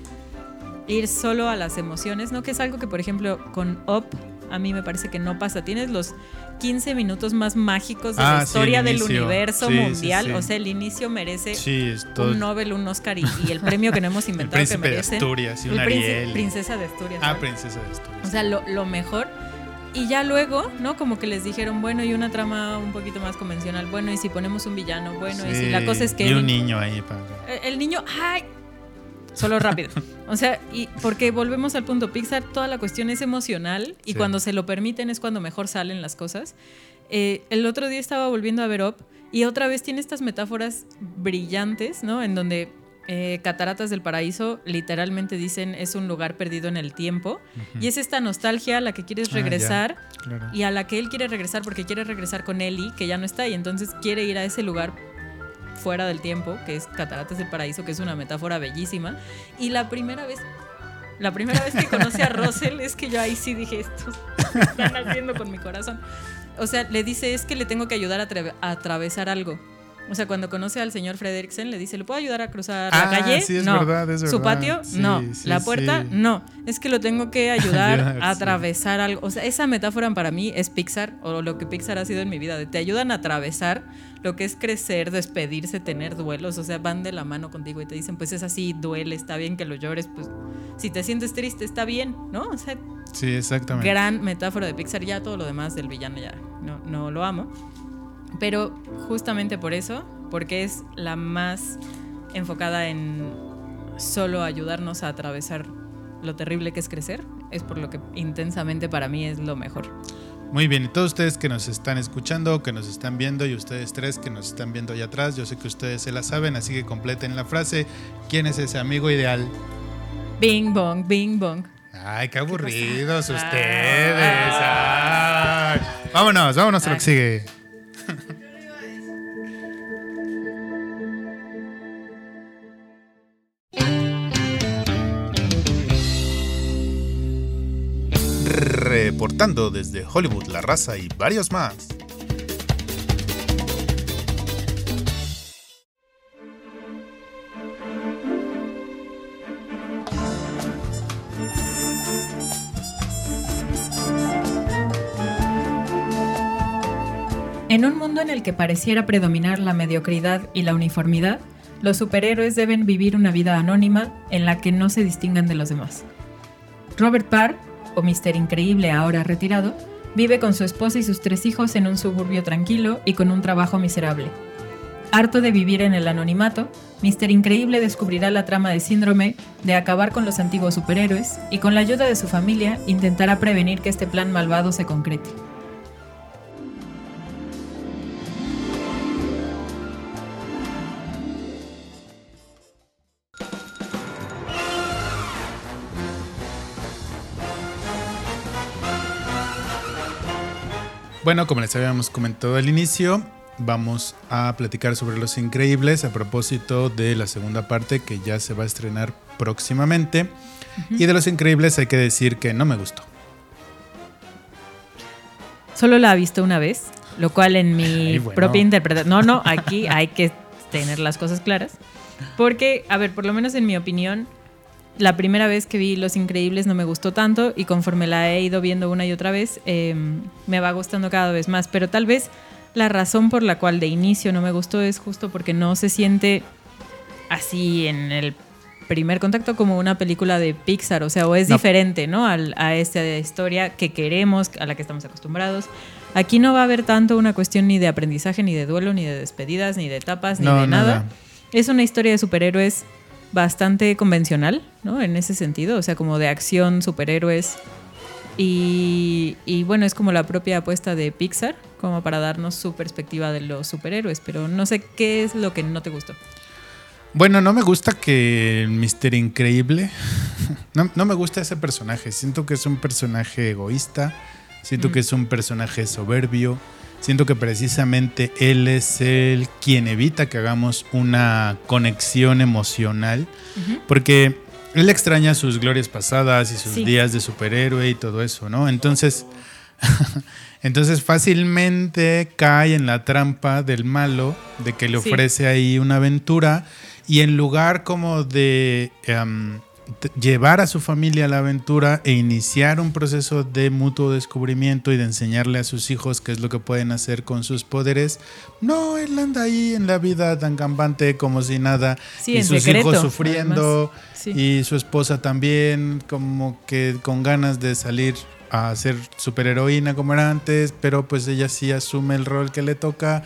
ir solo a las emociones, ¿no? Que es algo que, por ejemplo, con Up a mí me parece que no pasa. Tienes los 15 minutos más mágicos de Ah, la sí, historia el del universo Sí, mundial. sí. O sea, el inicio merece todo. un Nobel, un Oscar y, y el premio que no hemos el inventado que príncipe de. Asturias y El un Ariel. princesa de Asturias. ah, ¿vale? princesa de Asturias. O sea, lo, lo mejor. Y ya luego, ¿no? Como que les dijeron, bueno, y una trama un poquito más convencional. Bueno, y si ponemos un villano, bueno, y si la cosa es que. Y el un ni- niño ahí. para- eh, el niño, ¡ay! Solo rápido. O sea, y porque volvemos al punto, Pixar, toda la cuestión es emocional y Sí. cuando se lo permiten es cuando mejor salen las cosas. Eh, el otro día estaba volviendo a ver Up y otra vez tiene estas metáforas brillantes, ¿no? En donde eh, Cataratas del Paraíso literalmente dicen es un lugar perdido en el tiempo y es esta nostalgia a la que quieres Ah, regresar Claro. y a la que él quiere regresar porque quiere regresar con Ellie, que ya no está, y entonces quiere ir a ese lugar fuera del tiempo, que es Cataratas del Paraíso, que es una metáfora bellísima. Y la primera vez, la primera vez que conoce a Russell, es que yo ahí sí dije, esto están haciendo con mi corazón. O sea, le dice, es que le tengo que ayudar a atravesar algo. O sea, cuando conoce al señor Frederiksen, le dice, ¿le puedo ayudar a cruzar la Ah, calle? sí, es no. verdad, es ¿Su verdad. patio? Sí, no. sí, ¿La puerta? No. Es que lo tengo que ayudar a atravesar algo. O sea, esa metáfora para mí es Pixar, o lo que Pixar ha sido en mi vida. de Te ayudan a atravesar lo que es crecer, despedirse, tener duelos. O sea, van de la mano contigo y te dicen, pues es así, duele, está bien que lo llores. Pues si te sientes triste, está bien, ¿no? O sea, Sí, exactamente. gran metáfora de Pixar. Ya todo lo demás del villano ya no, no lo amo. Pero justamente por eso, porque es la más enfocada en solo ayudarnos a atravesar lo terrible que es crecer, es por lo que intensamente para mí es lo mejor. Muy bien, y todos ustedes que nos están escuchando, que nos están viendo, y ustedes tres que nos están viendo allá atrás, yo sé que ustedes se la saben, así que completen la frase. ¿Quién es ese amigo ideal? Bing bong, bing bong. Ay, qué aburridos Ah. ustedes. Ay. Vámonos, vámonos a lo que sigue. Reportando desde Hollywood, La Raza y varios más. En un mundo en el que pareciera predominar la mediocridad y la uniformidad, los superhéroes deben vivir una vida anónima en la que no se distingan de los demás. Robert Parr, o Mister Increíble ahora retirado, vive con su esposa y sus tres hijos en un suburbio tranquilo y con un trabajo miserable. Harto de vivir en el anonimato, Mister Increíble descubrirá la trama de síndrome de acabar con los antiguos superhéroes y con la ayuda de su familia intentará prevenir que este plan malvado se concrete. Bueno, como les habíamos comentado al inicio, vamos a platicar sobre Los Increíbles a propósito de la segunda parte que ya se va a estrenar próximamente. Y de Los Increíbles hay que decir que no me gustó. Solo la he visto una vez, lo cual en mi Ay, bueno. propia interpretación... No, no, aquí hay que tener las cosas claras. Porque, a ver, por lo menos en mi opinión, la primera vez que vi Los Increíbles no me gustó tanto y conforme la he ido viendo una y otra vez, eh, me va gustando cada vez más. Pero tal vez la razón por la cual de inicio no me gustó es justo porque no se siente así en el primer contacto como una película de Pixar, o sea, o es No. diferente, ¿no? Al- a esta historia que queremos, a la que estamos acostumbrados. Aquí no va a haber tanto una cuestión ni de aprendizaje, ni de duelo, ni de despedidas, ni de etapas, ni No, de nada. nada. Es una historia de superhéroes bastante convencional, ¿no? En ese sentido, o sea, como de acción, superhéroes. Y, y bueno, es como la propia apuesta de Pixar, como para darnos su perspectiva de los superhéroes, pero no sé qué es lo que no te gustó. Bueno, no me gusta que el Mister Increíble. No, no me gusta ese personaje. Siento que es un personaje egoísta. Siento Mm. que es un personaje soberbio. Siento que precisamente él es el quien evita que hagamos una conexión emocional. Porque él extraña sus glorias pasadas y sus Sí. días de superhéroe y todo eso, ¿no? Entonces, entonces fácilmente cae en la trampa del malo, de que le Sí. ofrece ahí una aventura y en lugar como de em, llevar a su familia a la aventura e iniciar un proceso de mutuo descubrimiento y de enseñarle a sus hijos qué es lo que pueden hacer con sus poderes, no, él anda ahí en la vida tan campante como si nada Sí, y sus secreto, hijos sufriendo. Sí. y su esposa también como que con ganas de salir a ser superheroína como era antes, pero pues ella sí asume el rol que le toca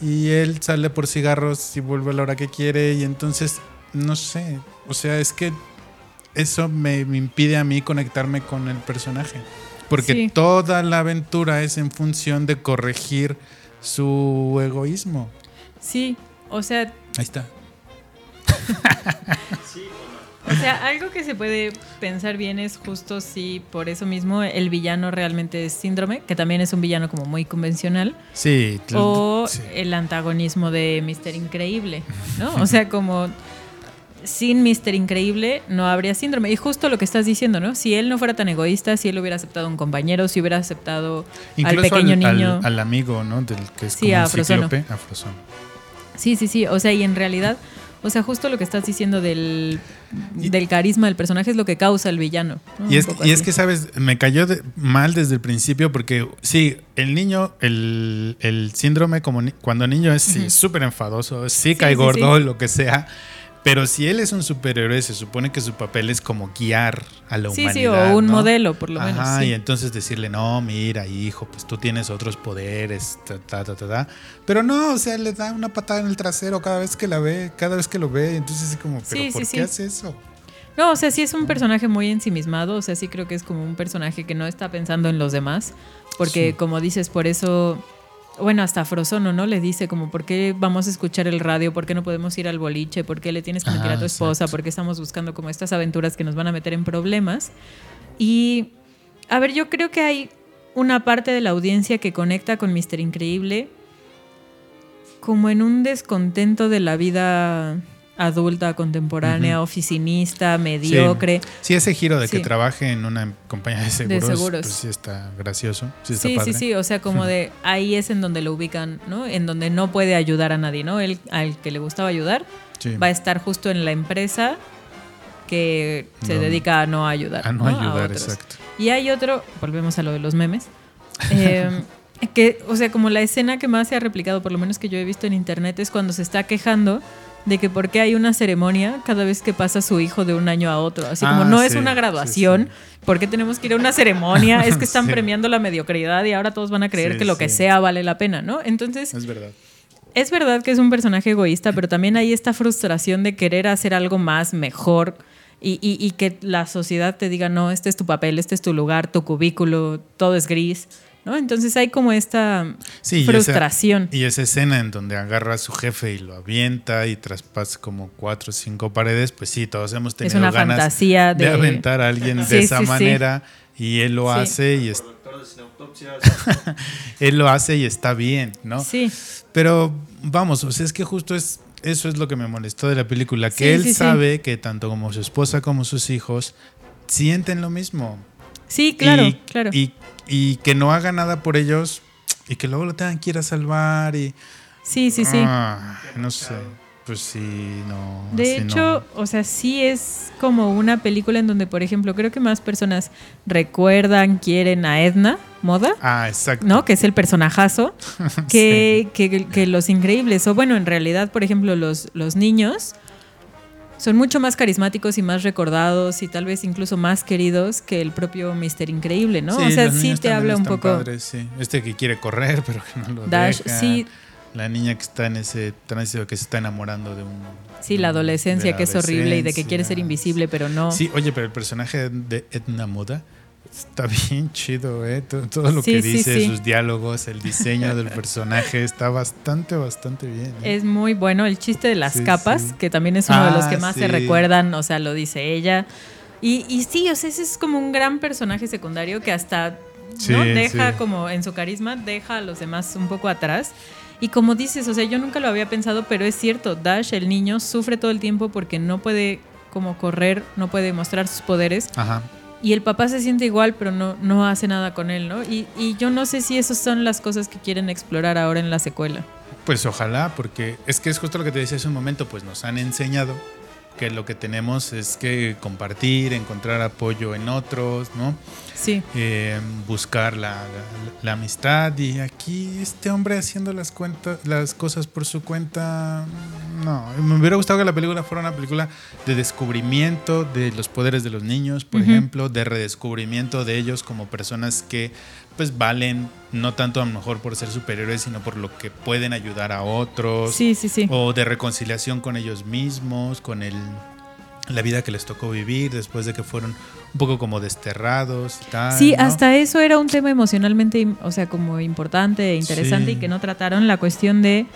y él sale por cigarros y vuelve a la hora que quiere y entonces no sé, o sea, es que eso me, me impide a mí conectarme con el personaje, porque Sí. toda la aventura es en función de corregir su egoísmo. Sí, o sea, Ahí está. O sea, algo que se puede pensar bien es justo si por eso mismo el villano realmente es síndrome, que también es un villano como muy convencional, Sí, o sí. el antagonismo de Mister Increíble, ¿no? O sea, como sin Mister Increíble no habría síndrome. Y justo lo que estás diciendo, ¿no? Si él no fuera tan egoísta, si él hubiera aceptado a un compañero, si hubiera aceptado al pequeño al, niño. al amigo, ¿no? Del que es Sí, como a cíclope. Sí, sí, sí. O sea, y en realidad, o sea, justo lo que estás diciendo del, Y- del carisma del personaje es lo que causa el villano. ¿no? Y es, y es que, ¿sabes? Me cayó de- mal desde el principio porque, sí, el niño, el, el síndrome como ni- cuando niño es sí, Ujú. súper enfadoso, sí, Sí, cae sí, gordo, sí. lo que sea. Pero si él es un superhéroe, se supone que su papel es como guiar a la Sí, humanidad. sí, o un ¿no? modelo, por lo Ajá, menos. sí. y entonces decirle, no, mira, hijo, pues tú tienes otros poderes, ta, ta, ta, ta, ta". Pero no, o sea, le da una patada en el trasero cada vez que la ve, cada vez que lo ve. Entonces es como, ¿pero Sí, por qué hace eso? No, o sea, sí es un personaje muy ensimismado, o sea, sí creo que es como un personaje que no está pensando en los demás, porque como dices, por eso, bueno, hasta Frozono, ¿no? Le dice como, ¿por qué vamos a escuchar el radio? ¿Por qué no podemos ir al boliche? ¿Por qué le tienes que mentir Ajá, a tu esposa? exacto. ¿Por qué estamos buscando como estas aventuras que nos van a meter en problemas? Y, a ver, yo creo que hay una parte de la audiencia que conecta con Mister Increíble como en un descontento de la vida adulta, contemporánea, oficinista, mediocre. Sí, ese giro de que trabaje en una compañía de seguros, seguros. pues sí está gracioso, sí está Sí, sí, padre. sí, o sea, como de ahí es en donde lo ubican, ¿no? En donde no puede ayudar a nadie, ¿no? Él al que le gustaba ayudar Sí. va a estar justo en la empresa que se No. dedica a no ayudar. A no ayudar, exacto. Y hay otro, volvemos a lo de los memes, eh, que, o sea, como la escena que más se ha replicado, por lo menos que yo he visto en internet, es cuando se está quejando de que por qué hay una ceremonia cada vez que pasa su hijo de un año a otro. Así como Ah, no es sí, una sí, graduación, ¿por qué tenemos que ir a una ceremonia? Es que están Sí. premiando la mediocridad y ahora todos van a creer Sí, que lo que sí. sea vale la pena, ¿no? Entonces, Es verdad. es verdad que es un personaje egoísta, pero también hay esta frustración de querer hacer algo más, mejor, y, y- y que la sociedad te diga, no, este es tu papel, este es tu lugar, tu cubículo, todo es gris, ¿no? Entonces hay como esta Sí, y esa- frustración. Y esa escena en donde agarra a su jefe y lo avienta y traspasa como cuatro o cinco paredes, pues sí, todos hemos tenido una ganas fantasía de- aventar a alguien de Sí, esa sí, manera y él lo hace y es. Él lo hace y está bien, ¿no? Sí. Pero vamos, o sea, es que justo es eso es lo que me molestó de la película, que él sabe que tanto como su esposa como sus hijos sienten lo mismo. Sí, claro, y, claro. Y, y que no haga nada por ellos y que luego lo tengan que ir a salvar y... sí, sí, sí. Ah, no sé. Pues sí, no. De hecho, o sea, sí es como una película en donde, por ejemplo, creo que más personas recuerdan, quieren a Edna Moda, no. Ah, exacto. ¿no? Que es el personajazo, que, que, que Los Increíbles. O bueno, en realidad, por ejemplo, los, los niños son mucho más carismáticos y más recordados y tal vez incluso más queridos que el propio Mister Increíble, ¿no? Sí, o sea, los sí te habla un poco... padres, sí. Este que quiere correr, pero que no lo Dash, deja. sí, La niña que está en ese tránsito que se está enamorando de un... sí, la adolescencia la que es horrible y de que quiere ser invisible, pero no. Sí, oye, pero el personaje de Edna Moda está bien chido, ¿eh? Todo, todo lo Sí, que sí, dice, sí. sus diálogos, el diseño del personaje está bastante, bastante bien. ¿eh? Es muy bueno el chiste de las capas, que también es uno de los Ah, que más se recuerdan, o sea, lo dice ella. Y, y sí, o sea, ese es como un gran personaje secundario que hasta ¿no? deja como en su carisma, deja a los demás un poco atrás. Y como dices, o sea, yo nunca lo había pensado, pero es cierto, Dash, el niño, sufre todo el tiempo porque no puede como correr, no puede mostrar sus poderes. Ajá. Y el papá se siente igual, pero no, no hace nada con él, ¿no? Y, y yo no sé si esas son las cosas que quieren explorar ahora en la secuela. Pues ojalá, porque es que es justo lo que te decía hace un momento, pues nos han enseñado que lo que tenemos es que compartir, encontrar apoyo en otros, ¿no? Sí. Eh, buscar la, la- la amistad y aquí este hombre haciendo las cuentas, las cosas por su cuenta, no, me hubiera gustado que la película fuera una película de descubrimiento de los poderes de los niños, por ejemplo, de redescubrimiento de ellos como personas que pues valen no tanto a lo mejor por ser superiores, sino por lo que pueden ayudar a otros Sí, sí, sí. o de reconciliación con ellos mismos, con el, la vida que les tocó vivir después de que fueron un poco como desterrados y tal. Sí, ¿no? hasta eso era un tema emocionalmente, o sea, como importante e interesante Sí. y que no trataron la cuestión de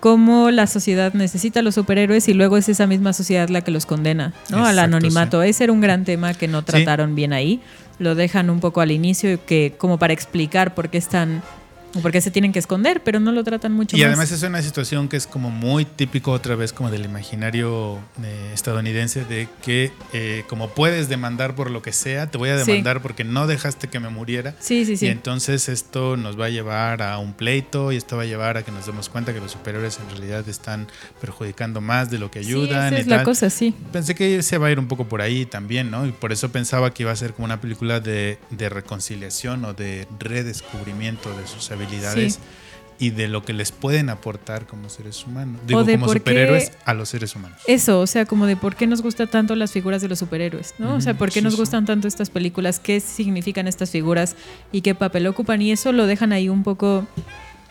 cómo la sociedad necesita a los superhéroes y luego es esa misma sociedad la que los condena, ¿no? Al anonimato. Ese era un gran tema que no trataron bien ahí. Lo dejan un poco al inicio que como para explicar por qué están o por qué se tienen que esconder, pero no lo tratan mucho Y más. además es una situación que es como muy típico otra vez como del imaginario eh, estadounidense de que eh, como puedes demandar por lo que sea, te voy a Sí. demandar porque no dejaste que me muriera. Sí, sí, sí. Y entonces esto nos va a llevar a un pleito y esto va a llevar a que nos demos cuenta que los superiores en realidad están perjudicando más de lo que Sí, ayudan. y es la tal. cosa, sí. Pensé que se va a ir un poco por ahí también, ¿no? Y por eso pensaba que iba a ser como una película de, de reconciliación o de redescubrimiento de sus habilidades Sí. y de lo que les pueden aportar como seres humanos. Digo, de como superhéroes a los seres humanos. Eso, o sea, como de por qué nos gustan tanto las figuras de los superhéroes, ¿no? O sea, por qué sí, nos sí. gustan tanto estas películas, qué significan estas figuras y qué papel ocupan. Y eso lo dejan ahí un poco,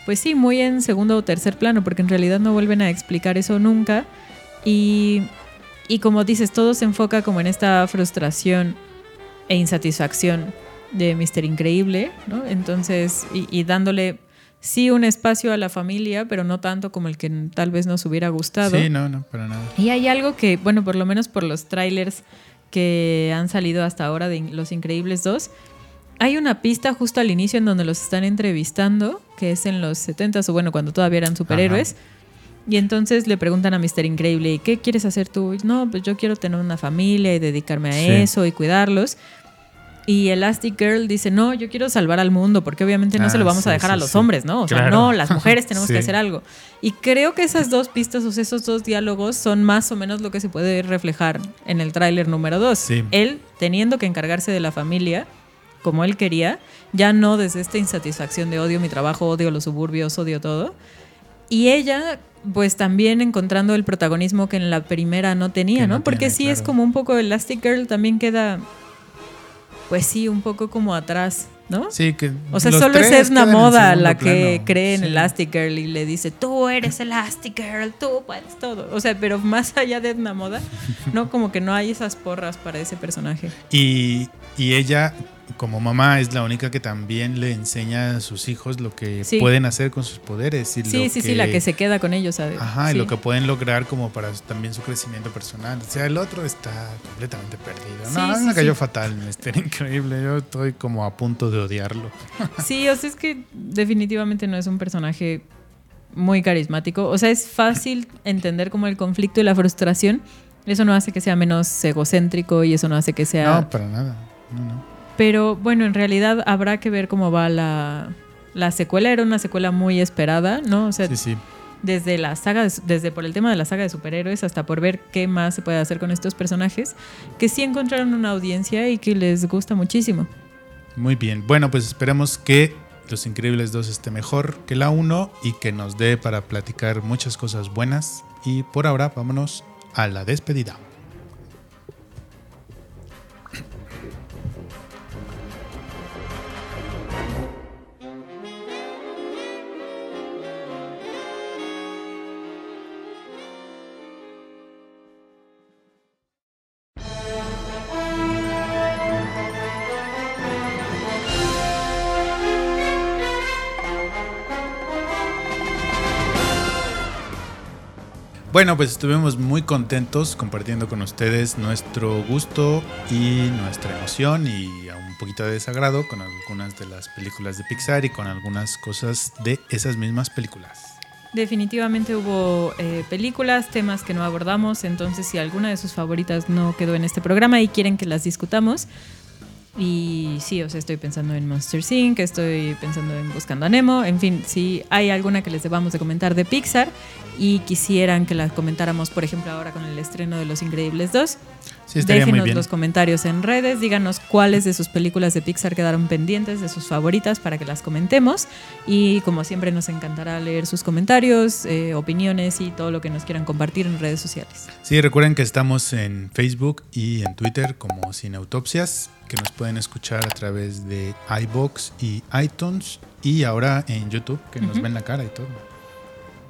pues sí, muy en segundo o tercer plano, porque en realidad no vuelven a explicar eso nunca. Y, y como dices, todo se enfoca como en esta frustración e insatisfacción de Mister Increíble, ¿no? Entonces, y, y dándole sí un espacio a la familia, pero no tanto como el que tal vez nos hubiera gustado. Sí, no, no, para nada. Y hay algo que, bueno, por lo menos por los trailers que han salido hasta ahora de Los Increíbles 2, hay una pista justo al inicio en donde los están entrevistando, que es en los 70s o bueno, cuando todavía eran superhéroes. Y entonces le preguntan a Mr. Increíble, ¿y qué quieres hacer tú? No, pues yo quiero tener una familia y dedicarme a Sí. eso y cuidarlos. Y Elastic Girl dice, no, yo quiero salvar al mundo, porque obviamente no Ah, se lo vamos sí, a dejar sí, a los sí. hombres, ¿no? O sea, no, las mujeres tenemos que hacer algo. Y creo que esas dos pistas, o sea, esos dos diálogos son más o menos lo que se puede reflejar en el tráiler número 2. Sí. Él teniendo que encargarse de la familia como él quería, ya no desde esta insatisfacción de odio mi trabajo, odio los suburbios, odio todo. Y ella, pues también encontrando el protagonismo que en la primera no tenía, Que ¿no? no Porque tiene, sí es como un poco Elastic Girl también queda, pues sí, un poco como atrás, ¿no? Sí, que O sea, solo es Edna Moda la que plano. cree en Sí. Elastic Girl y le dice, tú eres Elastic Girl, tú puedes todo. O sea, pero más allá de Edna Moda, no, como que no hay esas porras para ese personaje. Y, y ella como mamá es la única que también le enseña a sus hijos lo que Sí. pueden hacer con sus poderes. Y Sí, lo sí, sí, la que se queda con ellos, ¿sabes? Ajá, y lo que pueden lograr como para también su crecimiento personal. O sea, el otro está completamente perdido. No, sí, me cayó fatal, Mister Increíble. Yo estoy como a punto de odiarlo. Sí, o sea, es que definitivamente no es un personaje muy carismático. O sea, es fácil entender como el conflicto y la frustración. Eso no hace que sea menos egocéntrico y eso no hace que sea... No, para nada. No, no. Pero bueno, en realidad habrá que ver cómo va la, la secuela. Era una secuela muy esperada, ¿no? O sea, Sí, sí. desde la saga, de- desde por el tema de la saga de superhéroes hasta por ver qué más se puede hacer con estos personajes, que sí encontraron una audiencia y que les gusta muchísimo. Muy bien. Bueno, pues esperemos que Los Increíbles 2 esté mejor que la 1 y que nos dé para platicar muchas cosas buenas. Y por ahora, vámonos a la despedida. Bueno, pues estuvimos muy contentos compartiendo con ustedes nuestro gusto y nuestra emoción y un poquito de desagrado con algunas de las películas de Pixar y con algunas cosas de esas mismas películas. Definitivamente hubo eh, películas, temas que no abordamos, entonces si alguna de sus favoritas no quedó en este programa y quieren que las discutamos, y sí, o sea, estoy pensando en Monster Inc., estoy pensando en Buscando a Nemo, en fin, si hay alguna que les debamos de comentar de Pixar y quisieran que la comentáramos, por ejemplo, ahora con el estreno de Los Increíbles 2, Sí, estaría muy déjenos los comentarios en redes, díganos cuáles de sus películas de Pixar quedaron pendientes, de sus favoritas, para que las comentemos. Y como siempre nos encantará leer sus comentarios, eh, opiniones y todo lo que nos quieran compartir en redes sociales. Sí, recuerden que estamos en Facebook y en Twitter como Sin Autopsias, que nos pueden escuchar a través de iBox y iTunes y ahora en YouTube, que nos ven la cara y todo.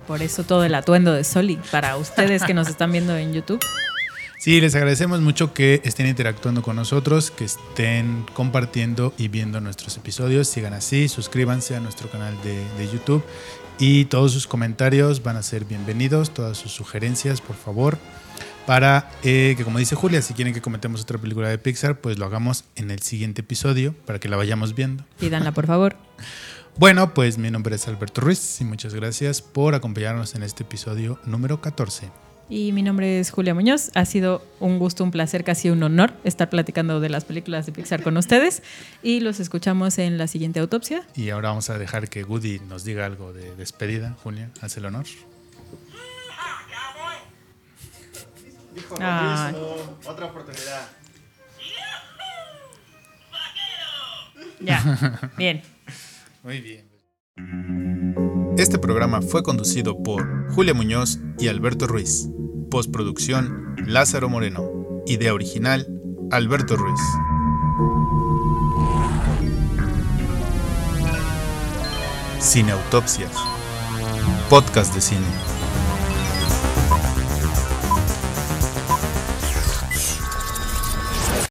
Por eso todo el atuendo de Soli para ustedes que nos están viendo en YouTube. Sí, les agradecemos mucho que estén interactuando con nosotros, que estén compartiendo y viendo nuestros episodios. Sigan así, suscríbanse a nuestro canal de, de YouTube y todos sus comentarios van a ser bienvenidos, todas sus sugerencias, por favor, para eh, que, como dice Julia, si quieren que comentemos otra película de Pixar, pues lo hagamos en el siguiente episodio para que la vayamos viendo. Pídanla, por favor. Bueno, pues mi nombre es Alberto Ruiz y muchas gracias por acompañarnos en este episodio número 14. Y mi nombre es Julia Muñoz. Ha sido un gusto, un placer, casi un honor estar platicando de las películas de Pixar con ustedes. Y los escuchamos en la siguiente autopsia. Y ahora vamos a dejar que Woody nos diga algo de despedida. Julia, haz el honor. Ah. Otra oportunidad. Ya, bien. Muy bien. Este programa fue conducido por Julia Muñoz y Alberto Ruiz. Postproducción Lázaro Moreno. Idea original Alberto Ruiz. Cineautopsias. Podcast de cine.